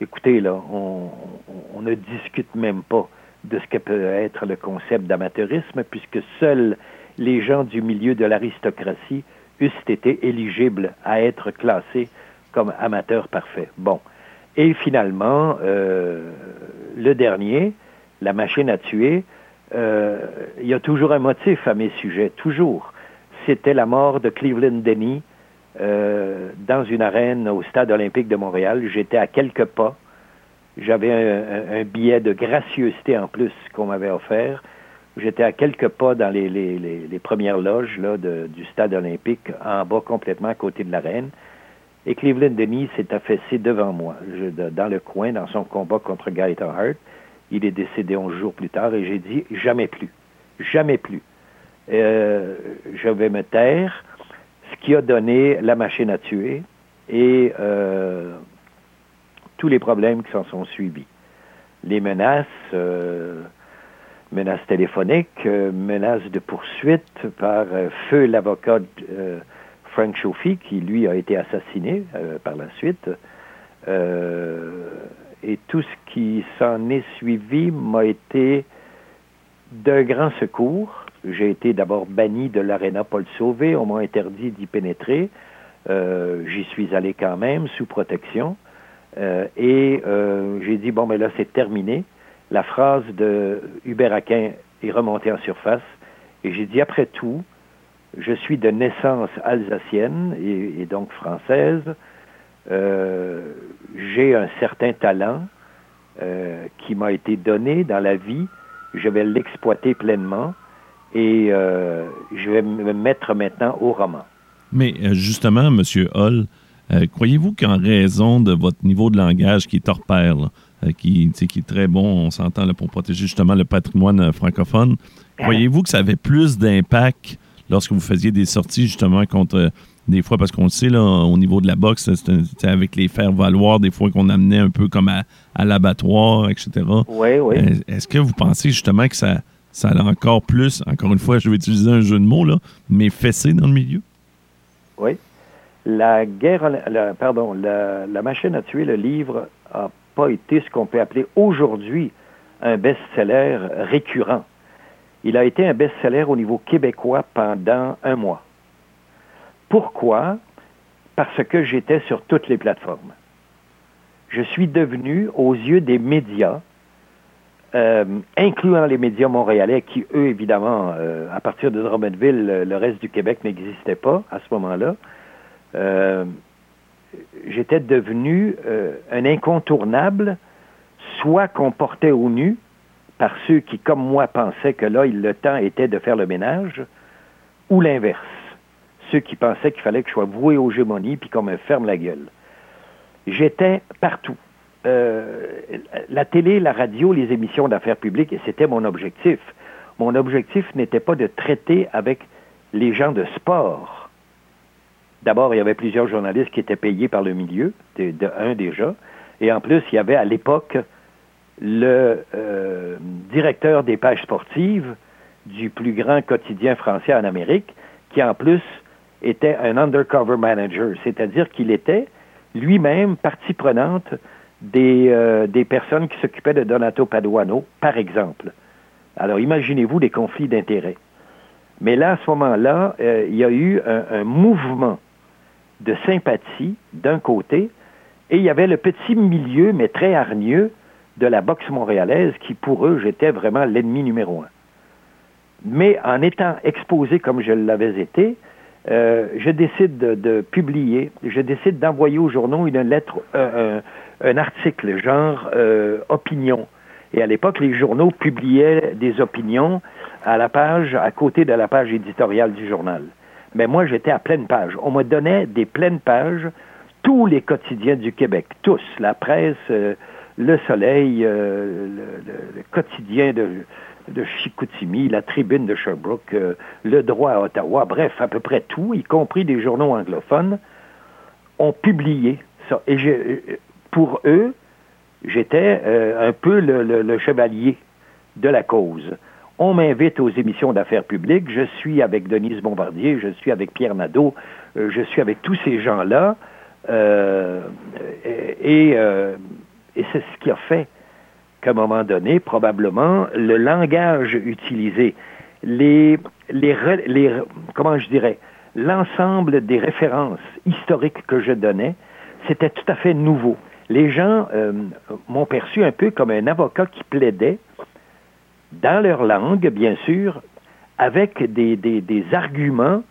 écoutez, là, on, ne discute même pas de ce que peut être le concept d'amateurisme, puisque seuls les gens du milieu de l'aristocratie eussent été éligibles à être classés comme amateurs parfaits. Bon. Et finalement, euh, le dernier, la machine à tuer, euh, il y a toujours un motif à mes sujets, toujours c'était la mort de Cleveland Denny euh, dans une arène au Stade olympique de Montréal. J'étais à quelques pas. J'avais un, billet de gracieuseté en plus qu'on m'avait offert. J'étais à quelques pas dans les, premières loges du Stade olympique, en bas complètement à côté de l'arène. Et Cleveland Denny s'est affaissé devant moi, dans le coin, dans son combat contre Gaëtan Hart. Il est décédé 11 jours plus tard et j'ai dit jamais plus, jamais plus. Euh, je vais me taire, ce qui a donné la machine à tuer et euh, tous les problèmes qui s'en sont suivis. Les menaces, euh, menaces téléphoniques, menaces de poursuite par feu l'avocat Frank Chauffy, qui lui a été assassiné par la suite. et tout ce qui s'en est suivi m'a été d'un grand secours j'ai été d'abord banni de l'aréna Paul Sauvé, on m'a interdit d'y pénétrer. Euh, j'y suis allé quand même, sous protection. Euh, et euh, j'ai dit, bon, mais là, c'est terminé. La phrase de Hubert Aquin est remontée en surface. Et j'ai dit, après tout, Je suis de naissance alsacienne et, donc française. J'ai un certain talent qui m'a été donné dans la vie. Je vais l'exploiter pleinement et euh, je vais me mettre maintenant au roman. Mais justement, M. Hall, croyez-vous qu'en raison de votre niveau de langage qui est hors pair, qui, qui est très bon, on s'entend pour protéger justement le patrimoine francophone, croyez-vous que ça avait plus d'impact lorsque vous faisiez des sorties justement contre des fois, parce qu'on le sait, là, au niveau de la boxe, c'était avec les faire valoir, des fois qu'on amenait un peu comme à, l'abattoir, etc. Oui, oui. Euh, est-ce que vous pensez justement que ça, ça a encore plus, encore une fois, je vais utiliser un jeu de mots, là, mais fessé dans le milieu? Oui. La guerre, pardon, la, machine à tuer, le livre, n'a pas été ce qu'on peut appeler aujourd'hui un best-seller récurrent. Il a été un best-seller au niveau québécois pendant un mois. Pourquoi? Parce que j'étais sur toutes les plateformes. Je suis devenu, aux yeux des médias, euh, incluant les médias montréalais, qui, eux, évidemment, euh, à partir de Drummondville, le reste du Québec n'existait pas à ce moment-là, euh, j'étais devenu un incontournable, soit qu'on portait au nu, par ceux qui, comme moi, pensaient que là, le temps était de faire le ménage, ou l'inverse ceux qui pensaient qu'il fallait que je sois voué aux gémonies puis qu'on me ferme la gueule. J'étais partout. Euh, la télé, la radio, les émissions d'affaires publiques, et c'était mon objectif. Mon objectif n'était pas de traiter avec les gens de sport. D'abord, il y avait plusieurs journalistes qui étaient payés par le milieu, de, un déjà, et en plus, il y avait à l'époque le euh, directeur des pages sportives du plus grand quotidien français en Amérique, qui en plus était un undercover manager, c'est-à-dire qu'il était lui-même partie prenante des, euh, des personnes qui s'occupaient de Donato Paduano, par exemple. Alors imaginez-vous des conflits d'intérêts. Mais là, à ce moment-là, euh, il y a eu un, mouvement de sympathie d'un côté, et il y avait le petit milieu, mais très hargneux, de la boxe montréalaise qui, pour eux, j'étais vraiment l'ennemi numéro un. Mais en étant exposé comme je l'avais été, euh, je décide de, publier, je décide d'envoyer aux journaux une lettre, un, article genre euh, opinion. Et à l'époque, les journaux publiaient des opinions à la page, à côté de la page éditoriale du journal. Mais moi, j'étais à pleine page. On me donnait des pleines pages, tous les quotidiens du Québec, tous, la presse, le Soleil, le, quotidien de, Chicoutimi, la tribune de Sherbrooke, euh, le droit à Ottawa, bref, à peu près tout, y compris des journaux anglophones, ont publié ça. Et euh, pour eux, j'étais euh, un peu le, chevalier de la cause. On m'invite aux émissions d'affaires publiques, je suis avec Denise Bombardier, je suis avec Pierre Nadeau, je suis avec tous ces gens-là, et, et c'est ce qui a fait qu'à un moment donné, probablement, le langage utilisé, les comment je dirais, l'ensemble des références historiques que je donnais, c'était tout à fait nouveau. Les gens euh, m'ont perçu un peu comme un avocat qui plaidait dans leur langue, bien sûr, avec des, arguments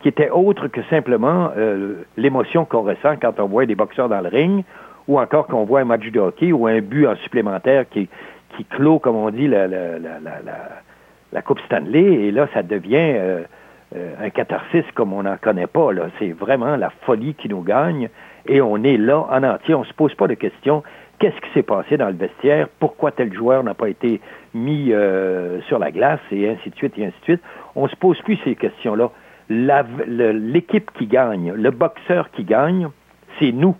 qui étaient autres que simplement euh, l'émotion qu'on ressent quand on voit des boxeurs dans le ring ou encore qu'on voit un match de hockey ou un but en supplémentaire qui, clôt, comme on dit, la, Coupe Stanley, et là, ça devient euh, un catharsis comme on n'en connaît pas. C'est vraiment la folie qui nous gagne, et on est là en entier, on ne se pose pas de questions. Qu'est-ce qui s'est passé dans le vestiaire? Pourquoi tel joueur n'a pas été mis euh, sur la glace, et ainsi de suite, et ainsi de suite. On ne se pose plus ces questions-là. L'équipe qui gagne, le boxeur qui gagne, c'est nous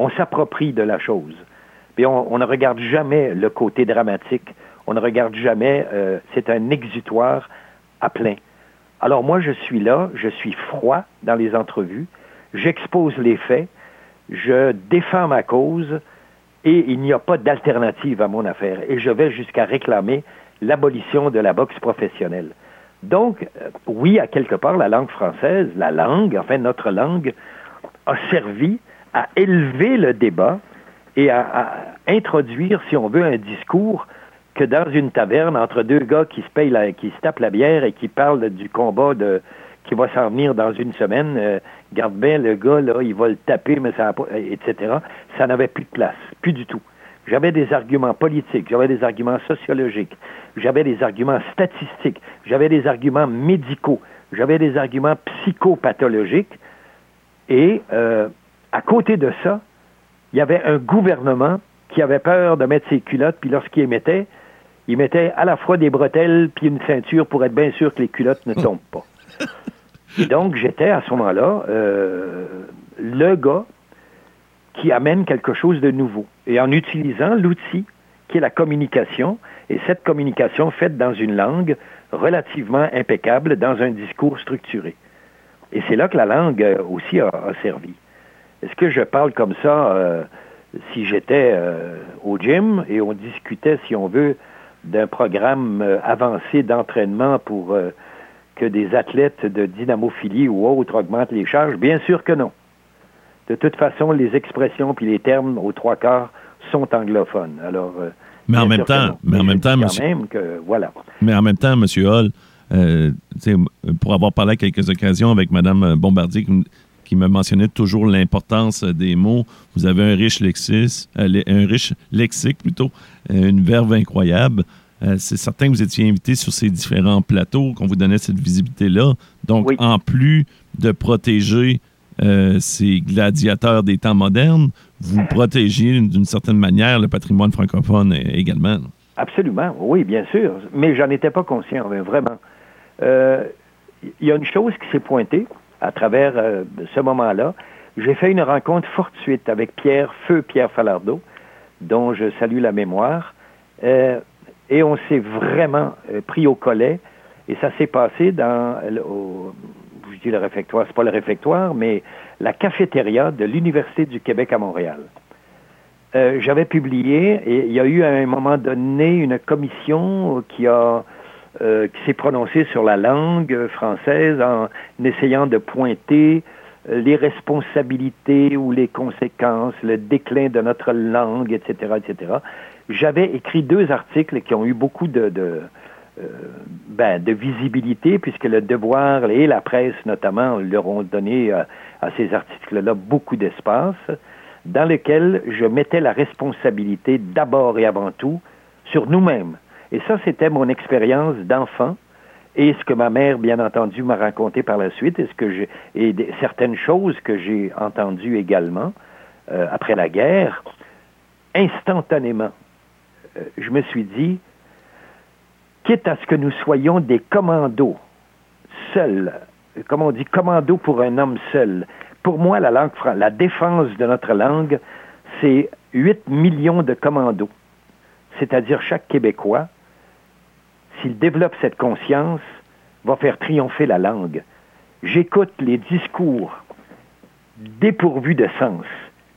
on s'approprie de la chose. Puis on, ne regarde jamais le côté dramatique. On ne regarde jamais, euh, c'est un exutoire à plein. Alors moi, je suis là, je suis froid dans les entrevues, j'expose les faits, je défends ma cause et il n'y a pas d'alternative à mon affaire. Et je vais jusqu'à réclamer l'abolition de la boxe professionnelle. Donc, euh, oui, à quelque part, la langue française, la langue, enfin notre langue, a servi à élever le débat et à, introduire, si on veut, un discours que dans une taverne, entre deux gars qui se payent qui se tapent la bière et qui parlent du combat de qui va s'en venir dans une semaine, euh, garde bien le gars, là, il va le taper, mais ça pas, etc. Ça n'avait plus de place, plus du tout. J'avais des arguments politiques, j'avais des arguments sociologiques, j'avais des arguments statistiques, j'avais des arguments médicaux, j'avais des arguments psychopathologiques. Et euh, à côté de ça, il y avait un gouvernement qui avait peur de mettre ses culottes, puis lorsqu'il mettait, il mettait à la fois des bretelles puis une ceinture pour être bien sûr que les culottes ne [LAUGHS] tombent pas. Donc, j'étais à ce moment-là euh, le gars qui amène quelque chose de nouveau. Et en utilisant l'outil qui est la communication, et cette communication faite dans une langue relativement impeccable, dans un discours structuré. Et c'est là que la langue euh, aussi a, servi. Est-ce que je parle comme ça euh, si j'étais au gym et on discutait, si on veut, d'un programme avancé d'entraînement pour que des athlètes de dynamophilie ou autres augmentent les charges? Bien sûr que non. De toute façon, les expressions puis les termes aux trois quarts sont anglophones. Alors, mais en même temps, mais en même temps, monsieur, voilà. Mais en même temps, Monsieur Hall, euh, pour avoir parlé à quelques occasions avec Mme Bombardier, qui, me mentionnait toujours l'importance des mots. Vous avez un riche lexis, euh, un riche lexique plutôt, euh, une verve incroyable. C'est certain que vous étiez invité sur ces différents plateaux, qu'on vous donnait cette visibilité-là. Donc, en plus de protéger ces gladiateurs des temps modernes, vous protégez d'une certaine manière le patrimoine francophone également. Absolument, oui, bien sûr. Mais j'en étais pas conscient, vraiment. Euh, il y a une chose qui s'est pointée à travers euh, ce moment-là. J'ai fait une rencontre fortuite avec Pierre, feu Pierre Falardeau, dont je salue la mémoire. Euh, et on s'est vraiment pris au collet. Et ça s'est passé dans, je dis le réfectoire, c'est pas le réfectoire, mais la cafétéria de l'Université du Québec à Montréal. Euh, j'avais publié, et il y a eu à un moment donné une commission qui euh, qui s'est prononcée sur la langue française en essayant de pointer euh, les responsabilités ou les conséquences, le déclin de notre langue, etc., etc. J'avais écrit deux articles qui ont eu beaucoup de, de, ben, de visibilité, puisque le devoir et la presse notamment leur ont donné à ces articles-là beaucoup d'espace, dans lesquels je mettais la responsabilité d'abord et avant tout sur nous-mêmes. Et ça, c'était mon expérience d'enfant et ce que ma mère, bien entendu, m'a raconté par la suite et, ce que certaines choses que j'ai entendues également euh, après la guerre, instantanément, euh, je me suis dit, quitte à ce que nous soyons des commandos, seuls, comme on dit, commando pour un homme seul. Pour moi, la la défense de notre langue, c'est 8 millions de commandos. C'est-à-dire chaque Québécois, s'il développe cette conscience, va faire triompher la langue. J'écoute les discours dépourvus de sens,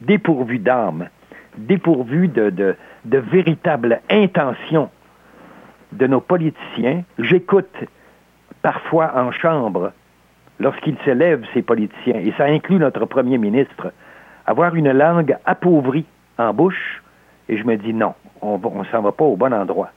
dépourvus d'âme, dépourvus de, de, de véritable intention de nos politiciens. J'écoute parfois en chambre lorsqu'ils s'élèvent, ces politiciens, et ça inclut notre premier ministre, avoir une langue appauvrie en bouche, et je me dis non, on ne s'en va pas au bon endroit.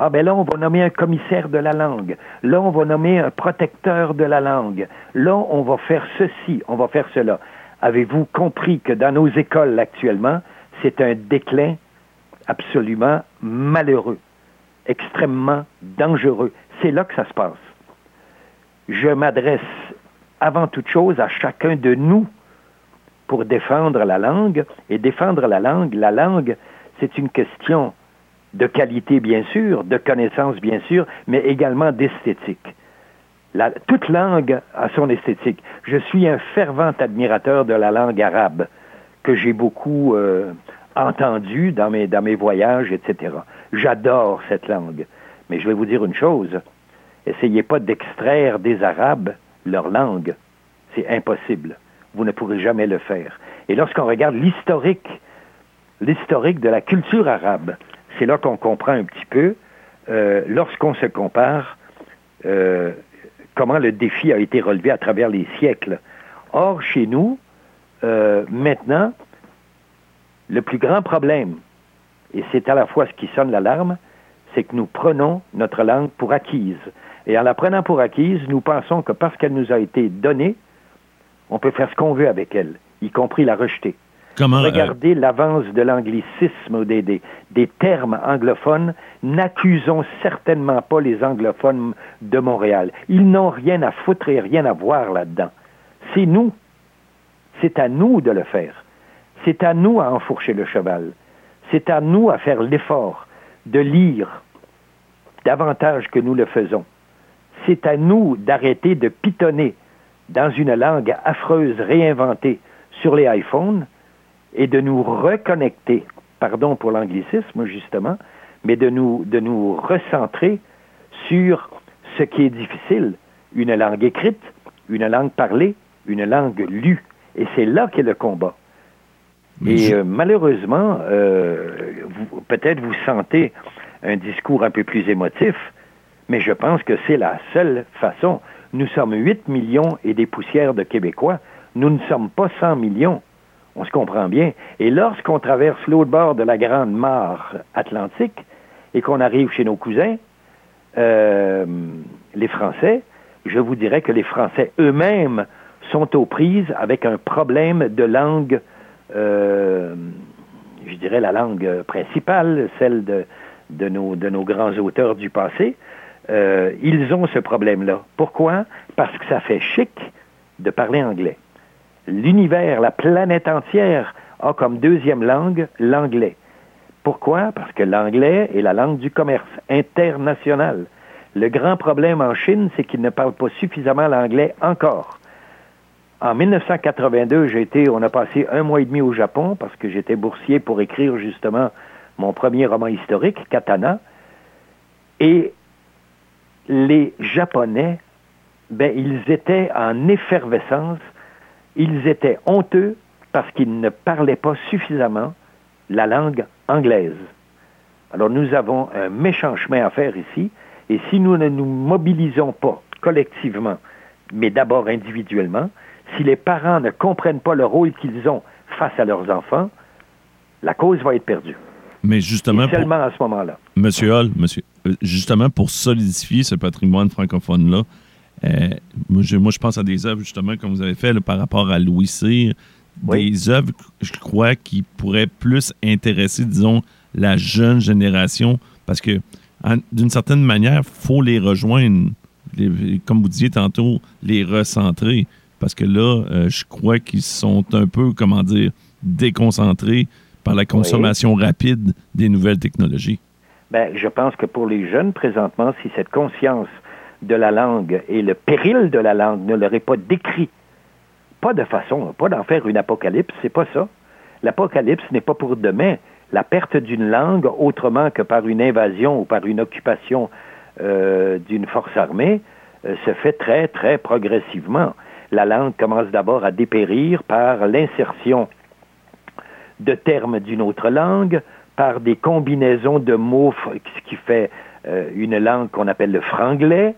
Ah ben là, on va nommer un commissaire de la langue. Là, on va nommer un protecteur de la langue. Là, on va faire ceci, on va faire cela. Avez-vous compris que dans nos écoles actuellement, c'est un déclin absolument malheureux, extrêmement dangereux. C'est là que ça se passe. Je m'adresse avant toute chose à chacun de nous pour défendre la langue. Et défendre la langue, la langue, c'est une question de qualité, bien sûr, de connaissance, bien sûr, mais également d'esthétique. toute langue a son esthétique. Je suis un fervent admirateur de la langue arabe, que j'ai beaucoup euh, entendu dans mes, dans mes voyages, etc. J'adore cette langue. Mais je vais vous dire une chose, essayez pas d'extraire des Arabes leur langue. C'est impossible. Vous ne pourrez jamais le faire. Et lorsqu'on regarde l'historique, l'historique de la culture arabe, c'est là qu'on comprend un petit peu, euh, lorsqu'on se compare, euh, comment le défi a été relevé à travers les siècles. Or, chez nous, euh, maintenant, le plus grand problème, et c'est à la fois ce qui sonne l'alarme, c'est que nous prenons notre langue pour acquise. Et en la prenant pour acquise, nous pensons que parce qu'elle nous a été donnée, on peut faire ce qu'on veut avec elle, y compris la rejeter. Comment, euh, Regardez l'avance de l'anglicisme des, des termes anglophones. N'accusons certainement pas les anglophones de Montréal. Ils n'ont rien à foutre et rien à voir là-dedans. C'est nous. C'est à nous de le faire. C'est à nous à enfourcher le cheval. C'est à nous à faire l'effort de lire davantage que nous le faisons. C'est à nous d'arrêter de pitonner dans une langue affreuse réinventée sur les iPhones et de nous reconnecter, pardon pour l'anglicisme justement, mais de nous, de nous recentrer sur ce qui est difficile, une langue écrite, une langue parlée, une langue lue. Et c'est là qu'est le combat. Et euh, malheureusement, euh, peut-être vous sentez un discours un peu plus émotif, mais je pense que c'est la seule façon. Nous sommes 8 millions et des poussières de Québécois. Nous ne sommes pas 100 millions. On se comprend bien. Et lorsqu'on traverse l'autre bord de la grande mare atlantique et qu'on arrive chez nos cousins, euh, les Français, je vous dirais que les Français eux-mêmes sont aux prises avec un problème de langue, euh, je dirais la langue principale, celle de, nos grands auteurs du passé. Euh, ils ont ce problème-là. Pourquoi? Parce que ça fait chic de parler anglais. L'univers, la planète entière a comme deuxième langue l'anglais. Pourquoi? Parce que l'anglais est la langue du commerce international. Le grand problème en Chine, c'est qu'ils ne parlent pas suffisamment l'anglais encore. En 1982, j'ai été, on a passé un mois et demi au Japon parce que j'étais boursier pour écrire justement mon premier roman historique, Katana. Et les Japonais, ben, ils étaient en effervescence, ils étaient honteux parce qu'ils ne parlaient pas suffisamment la langue anglaise. Alors nous avons un méchant chemin à faire ici, et si nous ne nous mobilisons pas collectivement, mais d'abord individuellement, si les parents ne comprennent pas le rôle qu'ils ont face à leurs enfants, la cause va être perdue. Mais justement, Et pour- seulement à ce moment-là. Monsieur Hall, monsieur, euh, justement pour solidifier ce patrimoine francophone-là, euh, moi, je, moi, je pense à des œuvres, justement, comme vous avez fait là, par rapport à Louis Cyr, Oui. des œuvres, je crois, qui pourraient plus intéresser, disons, la jeune génération, parce que, d'une certaine manière, faut les rejoindre, les- comme vous disiez tantôt, les recentrer, parce que là, euh, je crois qu'ils sont un peu, comment dire, déconcentrés par la consommation rapide des nouvelles technologies. Ben, je pense que pour les jeunes, présentement, si cette conscience de la langue et le péril de la langue ne leur est pas décrit, pas de façon, pas d'en faire une apocalypse, c'est pas ça. L'apocalypse n'est pas pour demain. La perte d'une langue, autrement que par une invasion ou par une occupation euh, d'une force armée, euh, se fait très, très progressivement. La langue commence d'abord à dépérir par l'insertion de termes d'une autre langue, par des combinaisons de mots, ce qui fait euh, une langue qu'on appelle le franglais,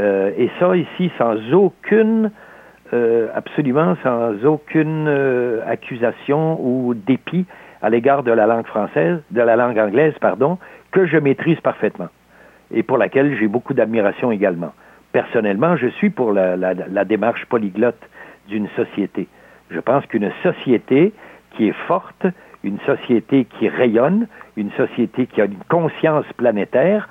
euh, et ça ici sans aucune, euh, absolument sans aucune accusation ou dépit à l'égard de la langue française, de la langue anglaise, pardon, que je maîtrise parfaitement et pour laquelle j'ai beaucoup d'admiration également. Personnellement, je suis pour la, démarche polyglotte d'une société. Je pense qu'une société qui est forte, une société qui rayonne, une société qui a une conscience planétaire,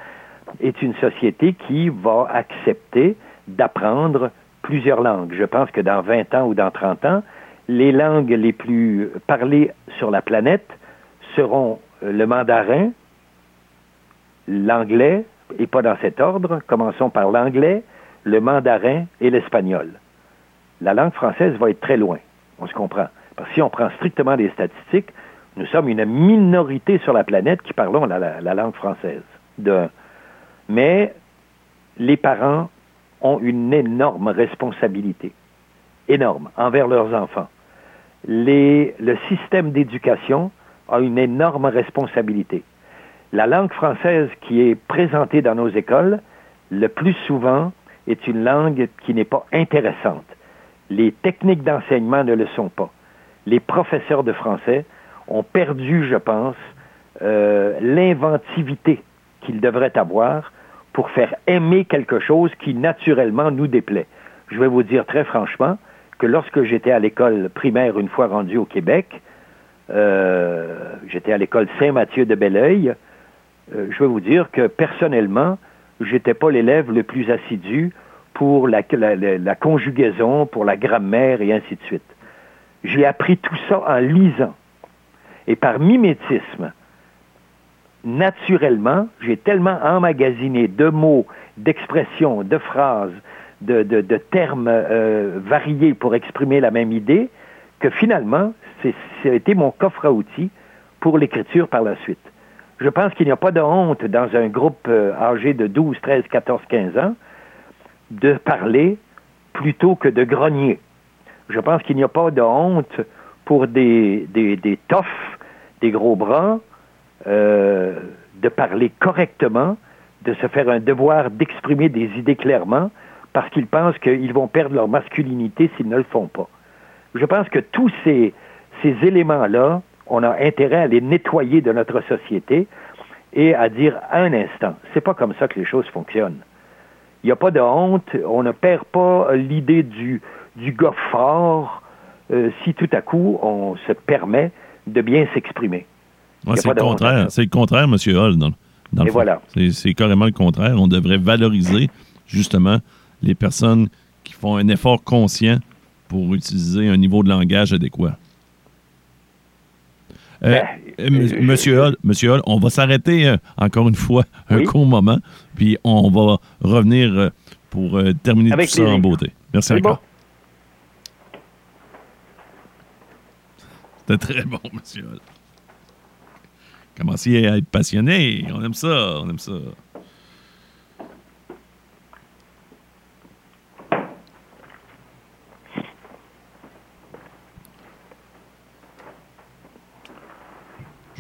est une société qui va accepter d'apprendre plusieurs langues. Je pense que dans 20 ans ou dans 30 ans, les langues les plus parlées sur la planète seront euh, le mandarin, l'anglais, et pas dans cet ordre. Commençons par l'anglais, le mandarin et l'espagnol. La langue française va être très loin. On se comprend. Parce que si on prend strictement des statistiques, nous sommes une minorité sur la planète qui parlons la, la- la langue française. Mais les parents ont une énorme responsabilité, énorme, envers leurs enfants. Les- le système d'éducation a une énorme responsabilité. La langue française qui est présentée dans nos écoles, le plus souvent, est une langue qui n'est pas intéressante. Les techniques d'enseignement ne le sont pas. Les professeurs de français ont perdu, je pense, euh, l'inventivité qu'il devrait avoir pour faire aimer quelque chose qui naturellement nous déplaît. Je vais vous dire très franchement que lorsque j'étais à l'école primaire une fois rendu au Québec, euh, j'étais à l'école Saint-Mathieu de Belleuil, euh, je vais vous dire que personnellement, j'étais pas l'élève le plus assidu pour la, conjugaison, pour la grammaire et ainsi de suite. J'ai appris tout ça en lisant. Et par mimétisme, naturellement, j'ai tellement emmagasiné de mots, d'expressions, de phrases, de, termes euh, variés pour exprimer la même idée, que finalement, ça a été mon coffre à outils pour l'écriture par la suite. Je pense qu'il n'y a pas de honte dans un groupe euh, âgé de 12, 13, 14, 15 ans de parler plutôt que de grogner. Je pense qu'il n'y a pas de honte pour des, des, des toffes, des gros bras, euh, de parler correctement, de se faire un devoir d'exprimer des idées clairement, parce qu'ils pensent qu'ils vont perdre leur masculinité s'ils ne le font pas. Je pense que tous ces, ces éléments-là, on a intérêt à les nettoyer de notre société et à dire un instant, c'est pas comme ça que les choses fonctionnent. Il n'y a pas de honte, on ne perd pas l'idée du, du gars fort euh, si tout à coup on se permet de bien s'exprimer. c'est le contraire. C'est le contraire, M. Hall. Dans, Et voilà. C'est carrément le contraire. On devrait valoriser justement les personnes qui font un effort conscient pour utiliser un niveau de langage adéquat. Euh, ben, euh, Monsieur, Hall, Monsieur Hall, on va s'arrêter euh, encore une fois un court moment, puis on va revenir pour terminer tout ça en beauté. Merci encore. C'était très [LAUGHS] bon, Monsieur Hall. Commencez à être passionné. On aime ça, on aime ça.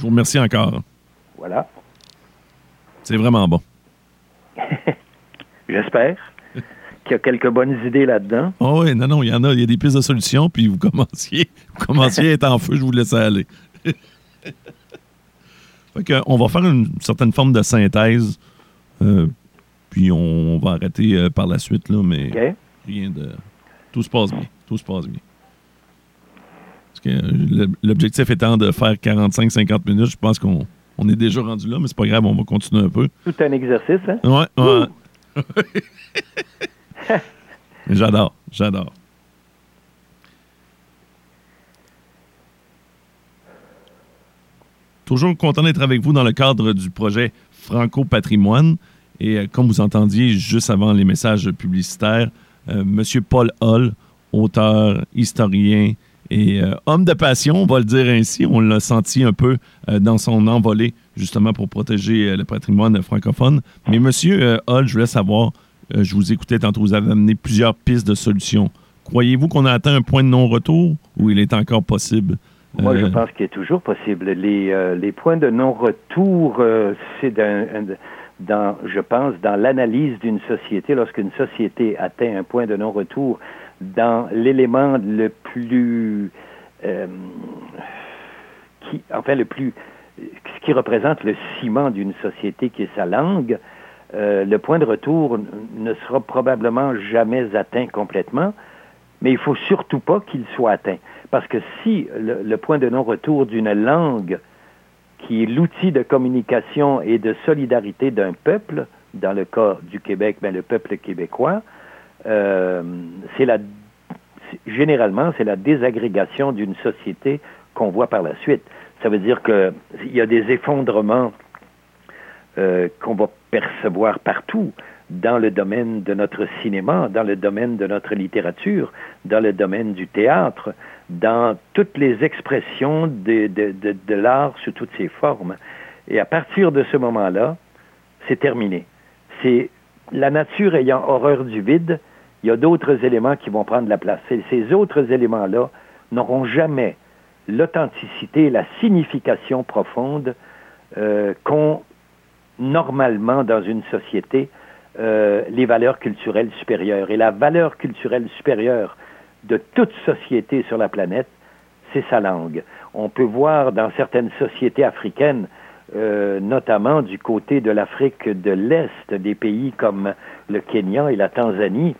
Je vous remercie encore. Voilà. C'est vraiment bon. [LAUGHS] J'espère qu'il y a quelques bonnes idées là-dedans. Oh oui, non, non, il y en a. Il y a des pistes de solutions, puis vous commenciez, [LAUGHS] vous commenciez à être en feu, je vous laisse aller. [LAUGHS] on va faire une certaine forme de synthèse, euh, puis on, va arrêter euh, par la suite, là, mais rien de. Tout se passe bien. Tout se passe bien. L'objectif étant de faire 45-50 minutes, je pense qu'on on est déjà rendu là, mais c'est pas grave, on va continuer un peu. Tout un exercice, hein? Ouais, ouais. [LAUGHS] j'adore, j'adore. Toujours content d'être avec vous dans le cadre du projet Franco Patrimoine. Et euh, comme vous entendiez juste avant les messages publicitaires, euh, M. Paul Hall, auteur, historien, et euh, homme de passion, on va le dire ainsi, on l'a senti un peu euh, dans son envolée, justement pour protéger euh, le patrimoine francophone. Mais Monsieur Hall, je voulais savoir, je vous écoutais tantôt, vous avez amené plusieurs pistes de solutions. Croyez-vous qu'on a atteint un point de non-retour ou il est encore possible? Moi, je pense qu'il est toujours possible. Les, les points de non-retour, c'est dans, je pense, dans l'analyse d'une société, lorsqu'une société atteint un point de non-retour, dans l'élément le plus euh, qui, enfin le plus ce qui représente le ciment d'une société qui est sa langue, euh, le point de retour ne sera probablement jamais atteint complètement, mais il faut surtout pas qu'il soit atteint. Parce que si le, point de non-retour d'une langue qui est l'outil de communication et de solidarité d'un peuple, dans le cas du Québec, ben, le peuple québécois, c'est la généralement c'est la désagrégation d'une société qu'on voit par la suite. Ça veut dire qu'il y a des effondrements euh, qu'on va percevoir partout dans le domaine de notre cinéma, dans le domaine de notre littérature, dans le domaine du théâtre, dans toutes les expressions de, de, de l'art sous toutes ses formes. Et à partir de ce moment-là, c'est terminé. C'est la nature ayant horreur du vide, il y a d'autres éléments qui vont prendre la place. Et ces autres éléments-là n'auront jamais l'authenticité, la signification profonde euh, qu'ont normalement dans une société euh, les valeurs culturelles supérieures. Et la valeur culturelle supérieure de toute société sur la planète, c'est sa langue. On peut voir dans certaines sociétés africaines euh, notamment du côté de l'Afrique de l'Est, des pays comme le Kenya et la Tanzanie,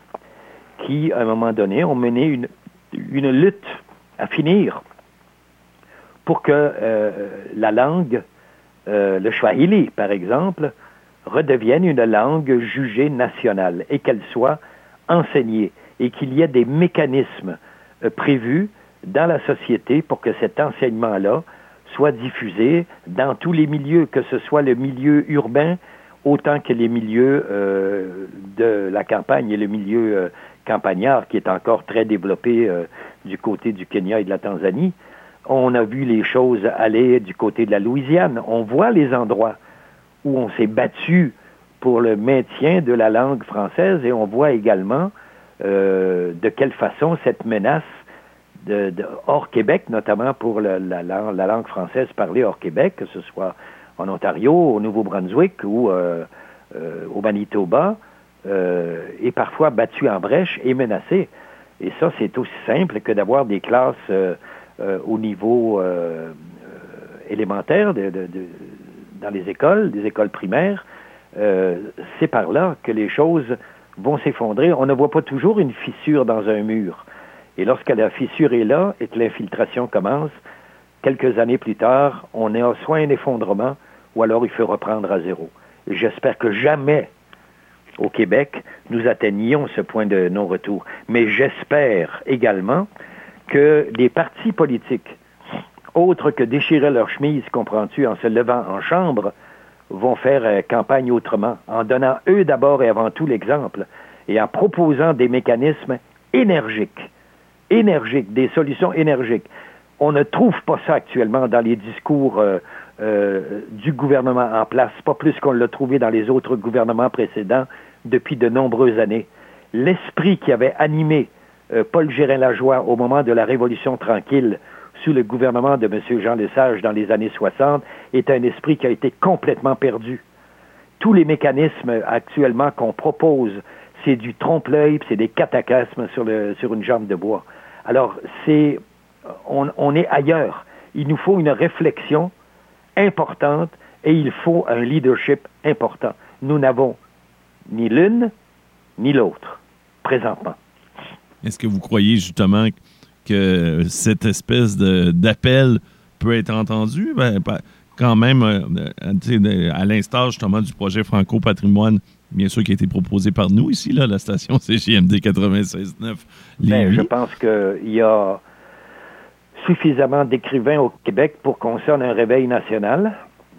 qui, à un moment donné, ont mené une, une lutte à finir pour que euh, la langue, euh, le Swahili, par exemple, redevienne une langue jugée nationale et qu'elle soit enseignée et qu'il y ait des mécanismes prévus dans la société pour que cet enseignement-là soit diffusé dans tous les milieux, que ce soit le milieu urbain autant que les milieux euh, de la campagne et le milieu euh, campagnard qui est encore très développé euh, du côté du Kenya et de la Tanzanie. On a vu les choses aller du côté de la Louisiane. On voit les endroits où on s'est battu pour le maintien de la langue française et on voit également de quelle façon cette menace de, hors Québec, notamment pour la, langue française parlée hors Québec, que ce soit en Ontario, au Nouveau-Brunswick ou euh, euh, au Manitoba, euh, est parfois battue en brèche et menacée. Et ça, c'est aussi simple que d'avoir des classes au niveau élémentaire dans les écoles, des écoles primaires. c'est par là que les choses vont s'effondrer. On ne voit pas toujours une fissure dans un mur. Et lorsque la fissure est là et que l'infiltration commence, quelques années plus tard, on est soit un effondrement ou alors il faut reprendre à zéro. J'espère que jamais au Québec, nous atteignions ce point de non-retour. Mais j'espère également que des partis politiques, autres que déchirer leur chemise, comprends-tu, en se levant en chambre, vont faire euh, campagne autrement, en donnant eux d'abord et avant tout l'exemple, et en proposant des mécanismes énergiques énergiques, des solutions énergiques. On ne trouve pas ça actuellement dans les discours euh, euh, du gouvernement en place, pas plus qu'on l'a trouvé dans les autres gouvernements précédents depuis de nombreuses années. L'esprit qui avait animé euh, Paul Gérin-Lajoie au moment de la Révolution tranquille sous le gouvernement de M. Jean Lesage dans les années 60 est un esprit qui a été complètement perdu. Tous les mécanismes actuellement qu'on propose, c'est du trompe-l'œil, c'est des cataclysmes sur, sur une jambe de bois. Alors, c'est, on, est ailleurs. Il nous faut une réflexion importante et il faut un leadership important. Nous n'avons ni l'une ni l'autre présentement. Est-ce que vous croyez justement que cette espèce d'appel peut être entendu? Ben, quand même, euh, à l'instar justement du projet Franco-Patrimoine, bien sûr, qui a été proposé par nous ici, là, la station [LAUGHS] CGMD 96.9. Ben, je pense qu'il y a suffisamment d'écrivains au Québec pour qu'on sonne un réveil national.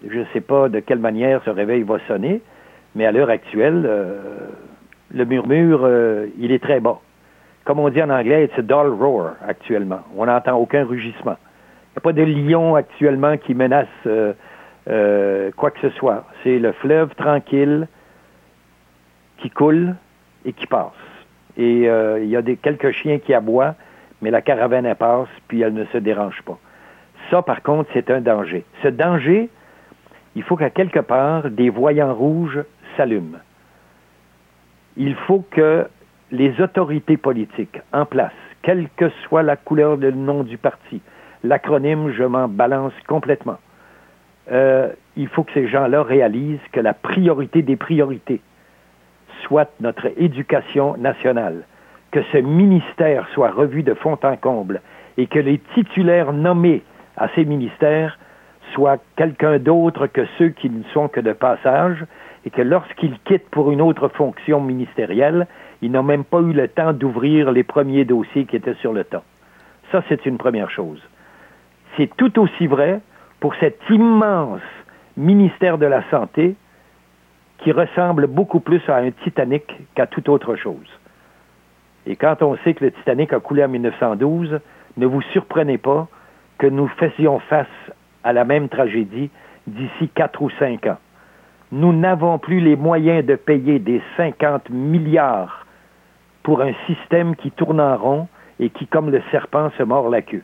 Je ne sais pas de quelle manière ce réveil va sonner, mais à l'heure actuelle, euh, le murmure, euh, il est très bas. Comme on dit en anglais, it's a dull roar actuellement. On n'entend aucun rugissement. Il n'y a pas de lion actuellement qui menace euh, quoi que ce soit. C'est le fleuve tranquille qui coule et qui passe. Et il y a quelques chiens qui aboient, mais la caravane, elle passe, puis elle ne se dérange pas. Ça, par contre, c'est un danger. Ce danger, il faut qu'à quelque part, des voyants rouges s'allument. Il faut que les autorités politiques en place, quelle que soit la couleur de nom du parti, l'acronyme, je m'en balance complètement. Euh, il faut que ces gens-là réalisent que la priorité des priorités, soit notre éducation nationale, que ce ministère soit revu de fond en comble et que les titulaires nommés à ces ministères soient quelqu'un d'autre que ceux qui ne sont que de passage et que lorsqu'ils quittent pour une autre fonction ministérielle, ils n'ont même pas eu le temps d'ouvrir les premiers dossiers qui étaient sur le temps. Ça, c'est une première chose. C'est tout aussi vrai pour cet immense ministère de la Santé qui ressemble beaucoup plus à un Titanic qu'à toute autre chose. Et quand on sait que le Titanic a coulé en 1912, ne vous surprenez pas que nous faisions face à la même tragédie d'ici quatre ou cinq ans. Nous n'avons plus les moyens de payer des 50 milliards pour un système qui tourne en rond et qui, comme le serpent, se mord la queue.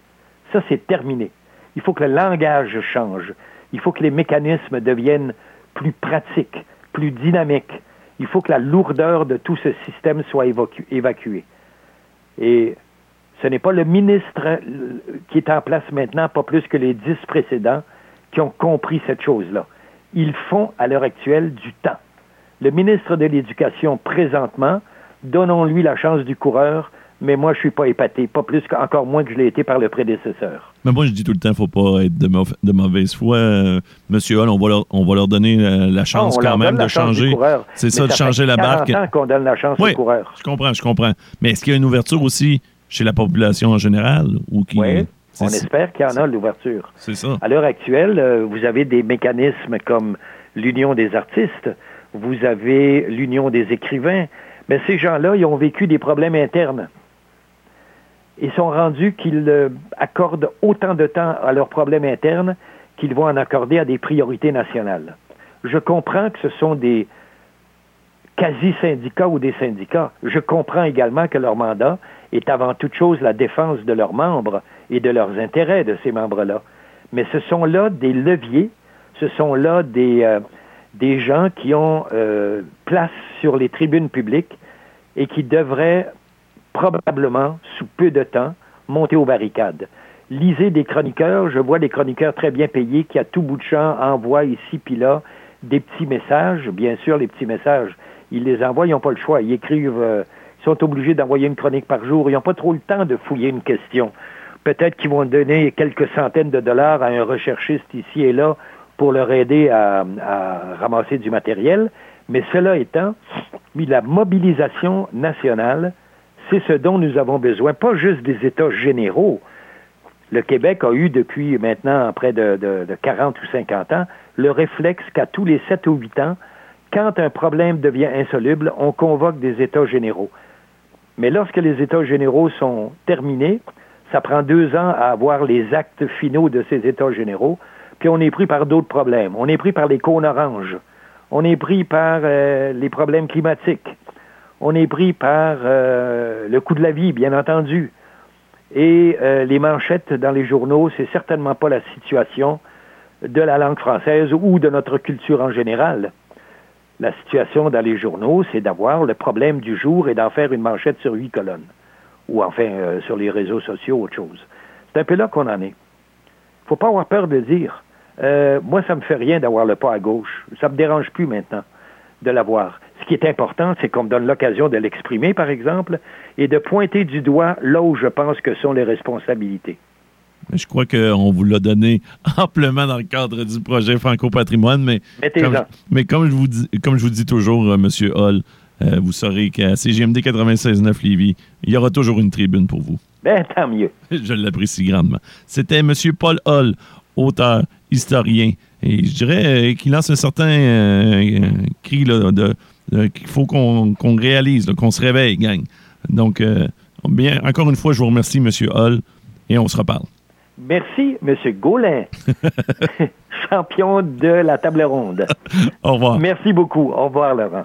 Ça, c'est terminé. Il faut que le langage change. Il faut que les mécanismes deviennent plus pratiques plus dynamique. Il faut que la lourdeur de tout ce système soit évacuée. Et ce n'est pas le ministre euh, qui est en place maintenant, pas plus que les dix précédents, qui ont compris cette chose-là. Ils font à l'heure actuelle du temps. Le ministre de l'Éducation, présentement, donnons-lui la chance du coureur, mais moi, je suis pas épaté, pas plus qu'encore moins que je l'ai été par le prédécesseur. Mais moi, je dis tout le temps, faut pas être de, de mauvaise foi. Euh, Monsieur Hall, on va leur, on va leur donner euh, la chance quand même de changer. C'est ça, de changer la 40 barque. qu'on donne la chance Oui, au coureur. je comprends, je comprends. Mais est-ce qu'il y a une ouverture aussi chez la population en général? Ou qui... Oui, on espère qu'il y en a l'ouverture. C'est ça. À l'heure actuelle, euh, vous avez des mécanismes comme l'Union des artistes, vous avez l'Union des écrivains, mais ces gens-là, ils ont vécu des problèmes internes. Ils sont rendus qu'ils euh, accordent autant de temps à leurs problèmes internes qu'ils vont en accorder à des priorités nationales. Je comprends que ce sont des quasi-syndicats ou des syndicats. Je comprends également que leur mandat est avant toute chose la défense de leurs membres et de leurs intérêts de ces membres-là. Mais ce sont là des leviers, ce sont là des, euh, gens qui ont euh, place sur les tribunes publiques et qui devraient probablement, sous peu de temps, monter aux barricades. Lisez des chroniqueurs, je vois des chroniqueurs très bien payés qui, à tout bout de champ, envoient ici puis là des petits messages. Bien sûr, les petits messages, ils les envoient, ils n'ont pas le choix. Ils écrivent, euh, ils sont obligés d'envoyer une chronique par jour. Ils n'ont pas trop le temps de fouiller une question. Peut-être qu'ils vont donner quelques centaines de dollars à un recherchiste ici et là pour leur aider à, à ramasser du matériel. Mais cela étant, la mobilisation nationale, c'est ce dont nous avons besoin, pas juste des États généraux. Le Québec a eu depuis maintenant près de, de, de 40 ou 50 ans le réflexe qu'à tous les 7 ou 8 ans, quand un problème devient insoluble, on convoque des États généraux. Mais lorsque les États généraux sont terminés, ça prend deux ans à avoir les actes finaux de ces États généraux, puis on est pris par d'autres problèmes. On est pris par les cônes oranges. On est pris par euh, les problèmes climatiques. On est pris par euh, le coût de la vie, bien entendu. Et euh, les manchettes dans les journaux, c'est certainement pas la situation de la langue française ou de notre culture en général. La situation dans les journaux, c'est d'avoir le problème du jour et d'en faire une manchette sur huit colonnes. Ou enfin, euh, sur les réseaux sociaux, autre chose. C'est un peu là qu'on en est. faut pas avoir peur de dire. Moi, ça me fait rien d'avoir le pas à gauche. Ça me dérange plus maintenant de l'avoir. Ce qui est important, c'est qu'on me donne l'occasion de l'exprimer, par exemple, et de pointer du doigt là où je pense que sont les responsabilités. Je crois qu'on vous l'a donné [LAUGHS] amplement dans le cadre du projet Franco-Patrimoine, mais, comme, mais comme je vous dis, comme je vous dis toujours, euh, Monsieur Hall, euh, vous saurez qu'à CGMD 96.9 Lévis, il y aura toujours une tribune pour vous. Ben, tant mieux. [LAUGHS] Je l'apprécie grandement. C'était Monsieur Paul Hall, auteur, historien, et je dirais euh, qu'il lance un certain euh, cri là, de- qu'il faut qu'on réalise, qu'on se réveille, gang. Donc, euh, bien, encore une fois, je vous remercie, Monsieur Hall, et on se reparle. Merci, M. Gaulin, [LAUGHS] [LAUGHS] champion de la table ronde. Au revoir. Merci beaucoup. Au revoir, Laurent.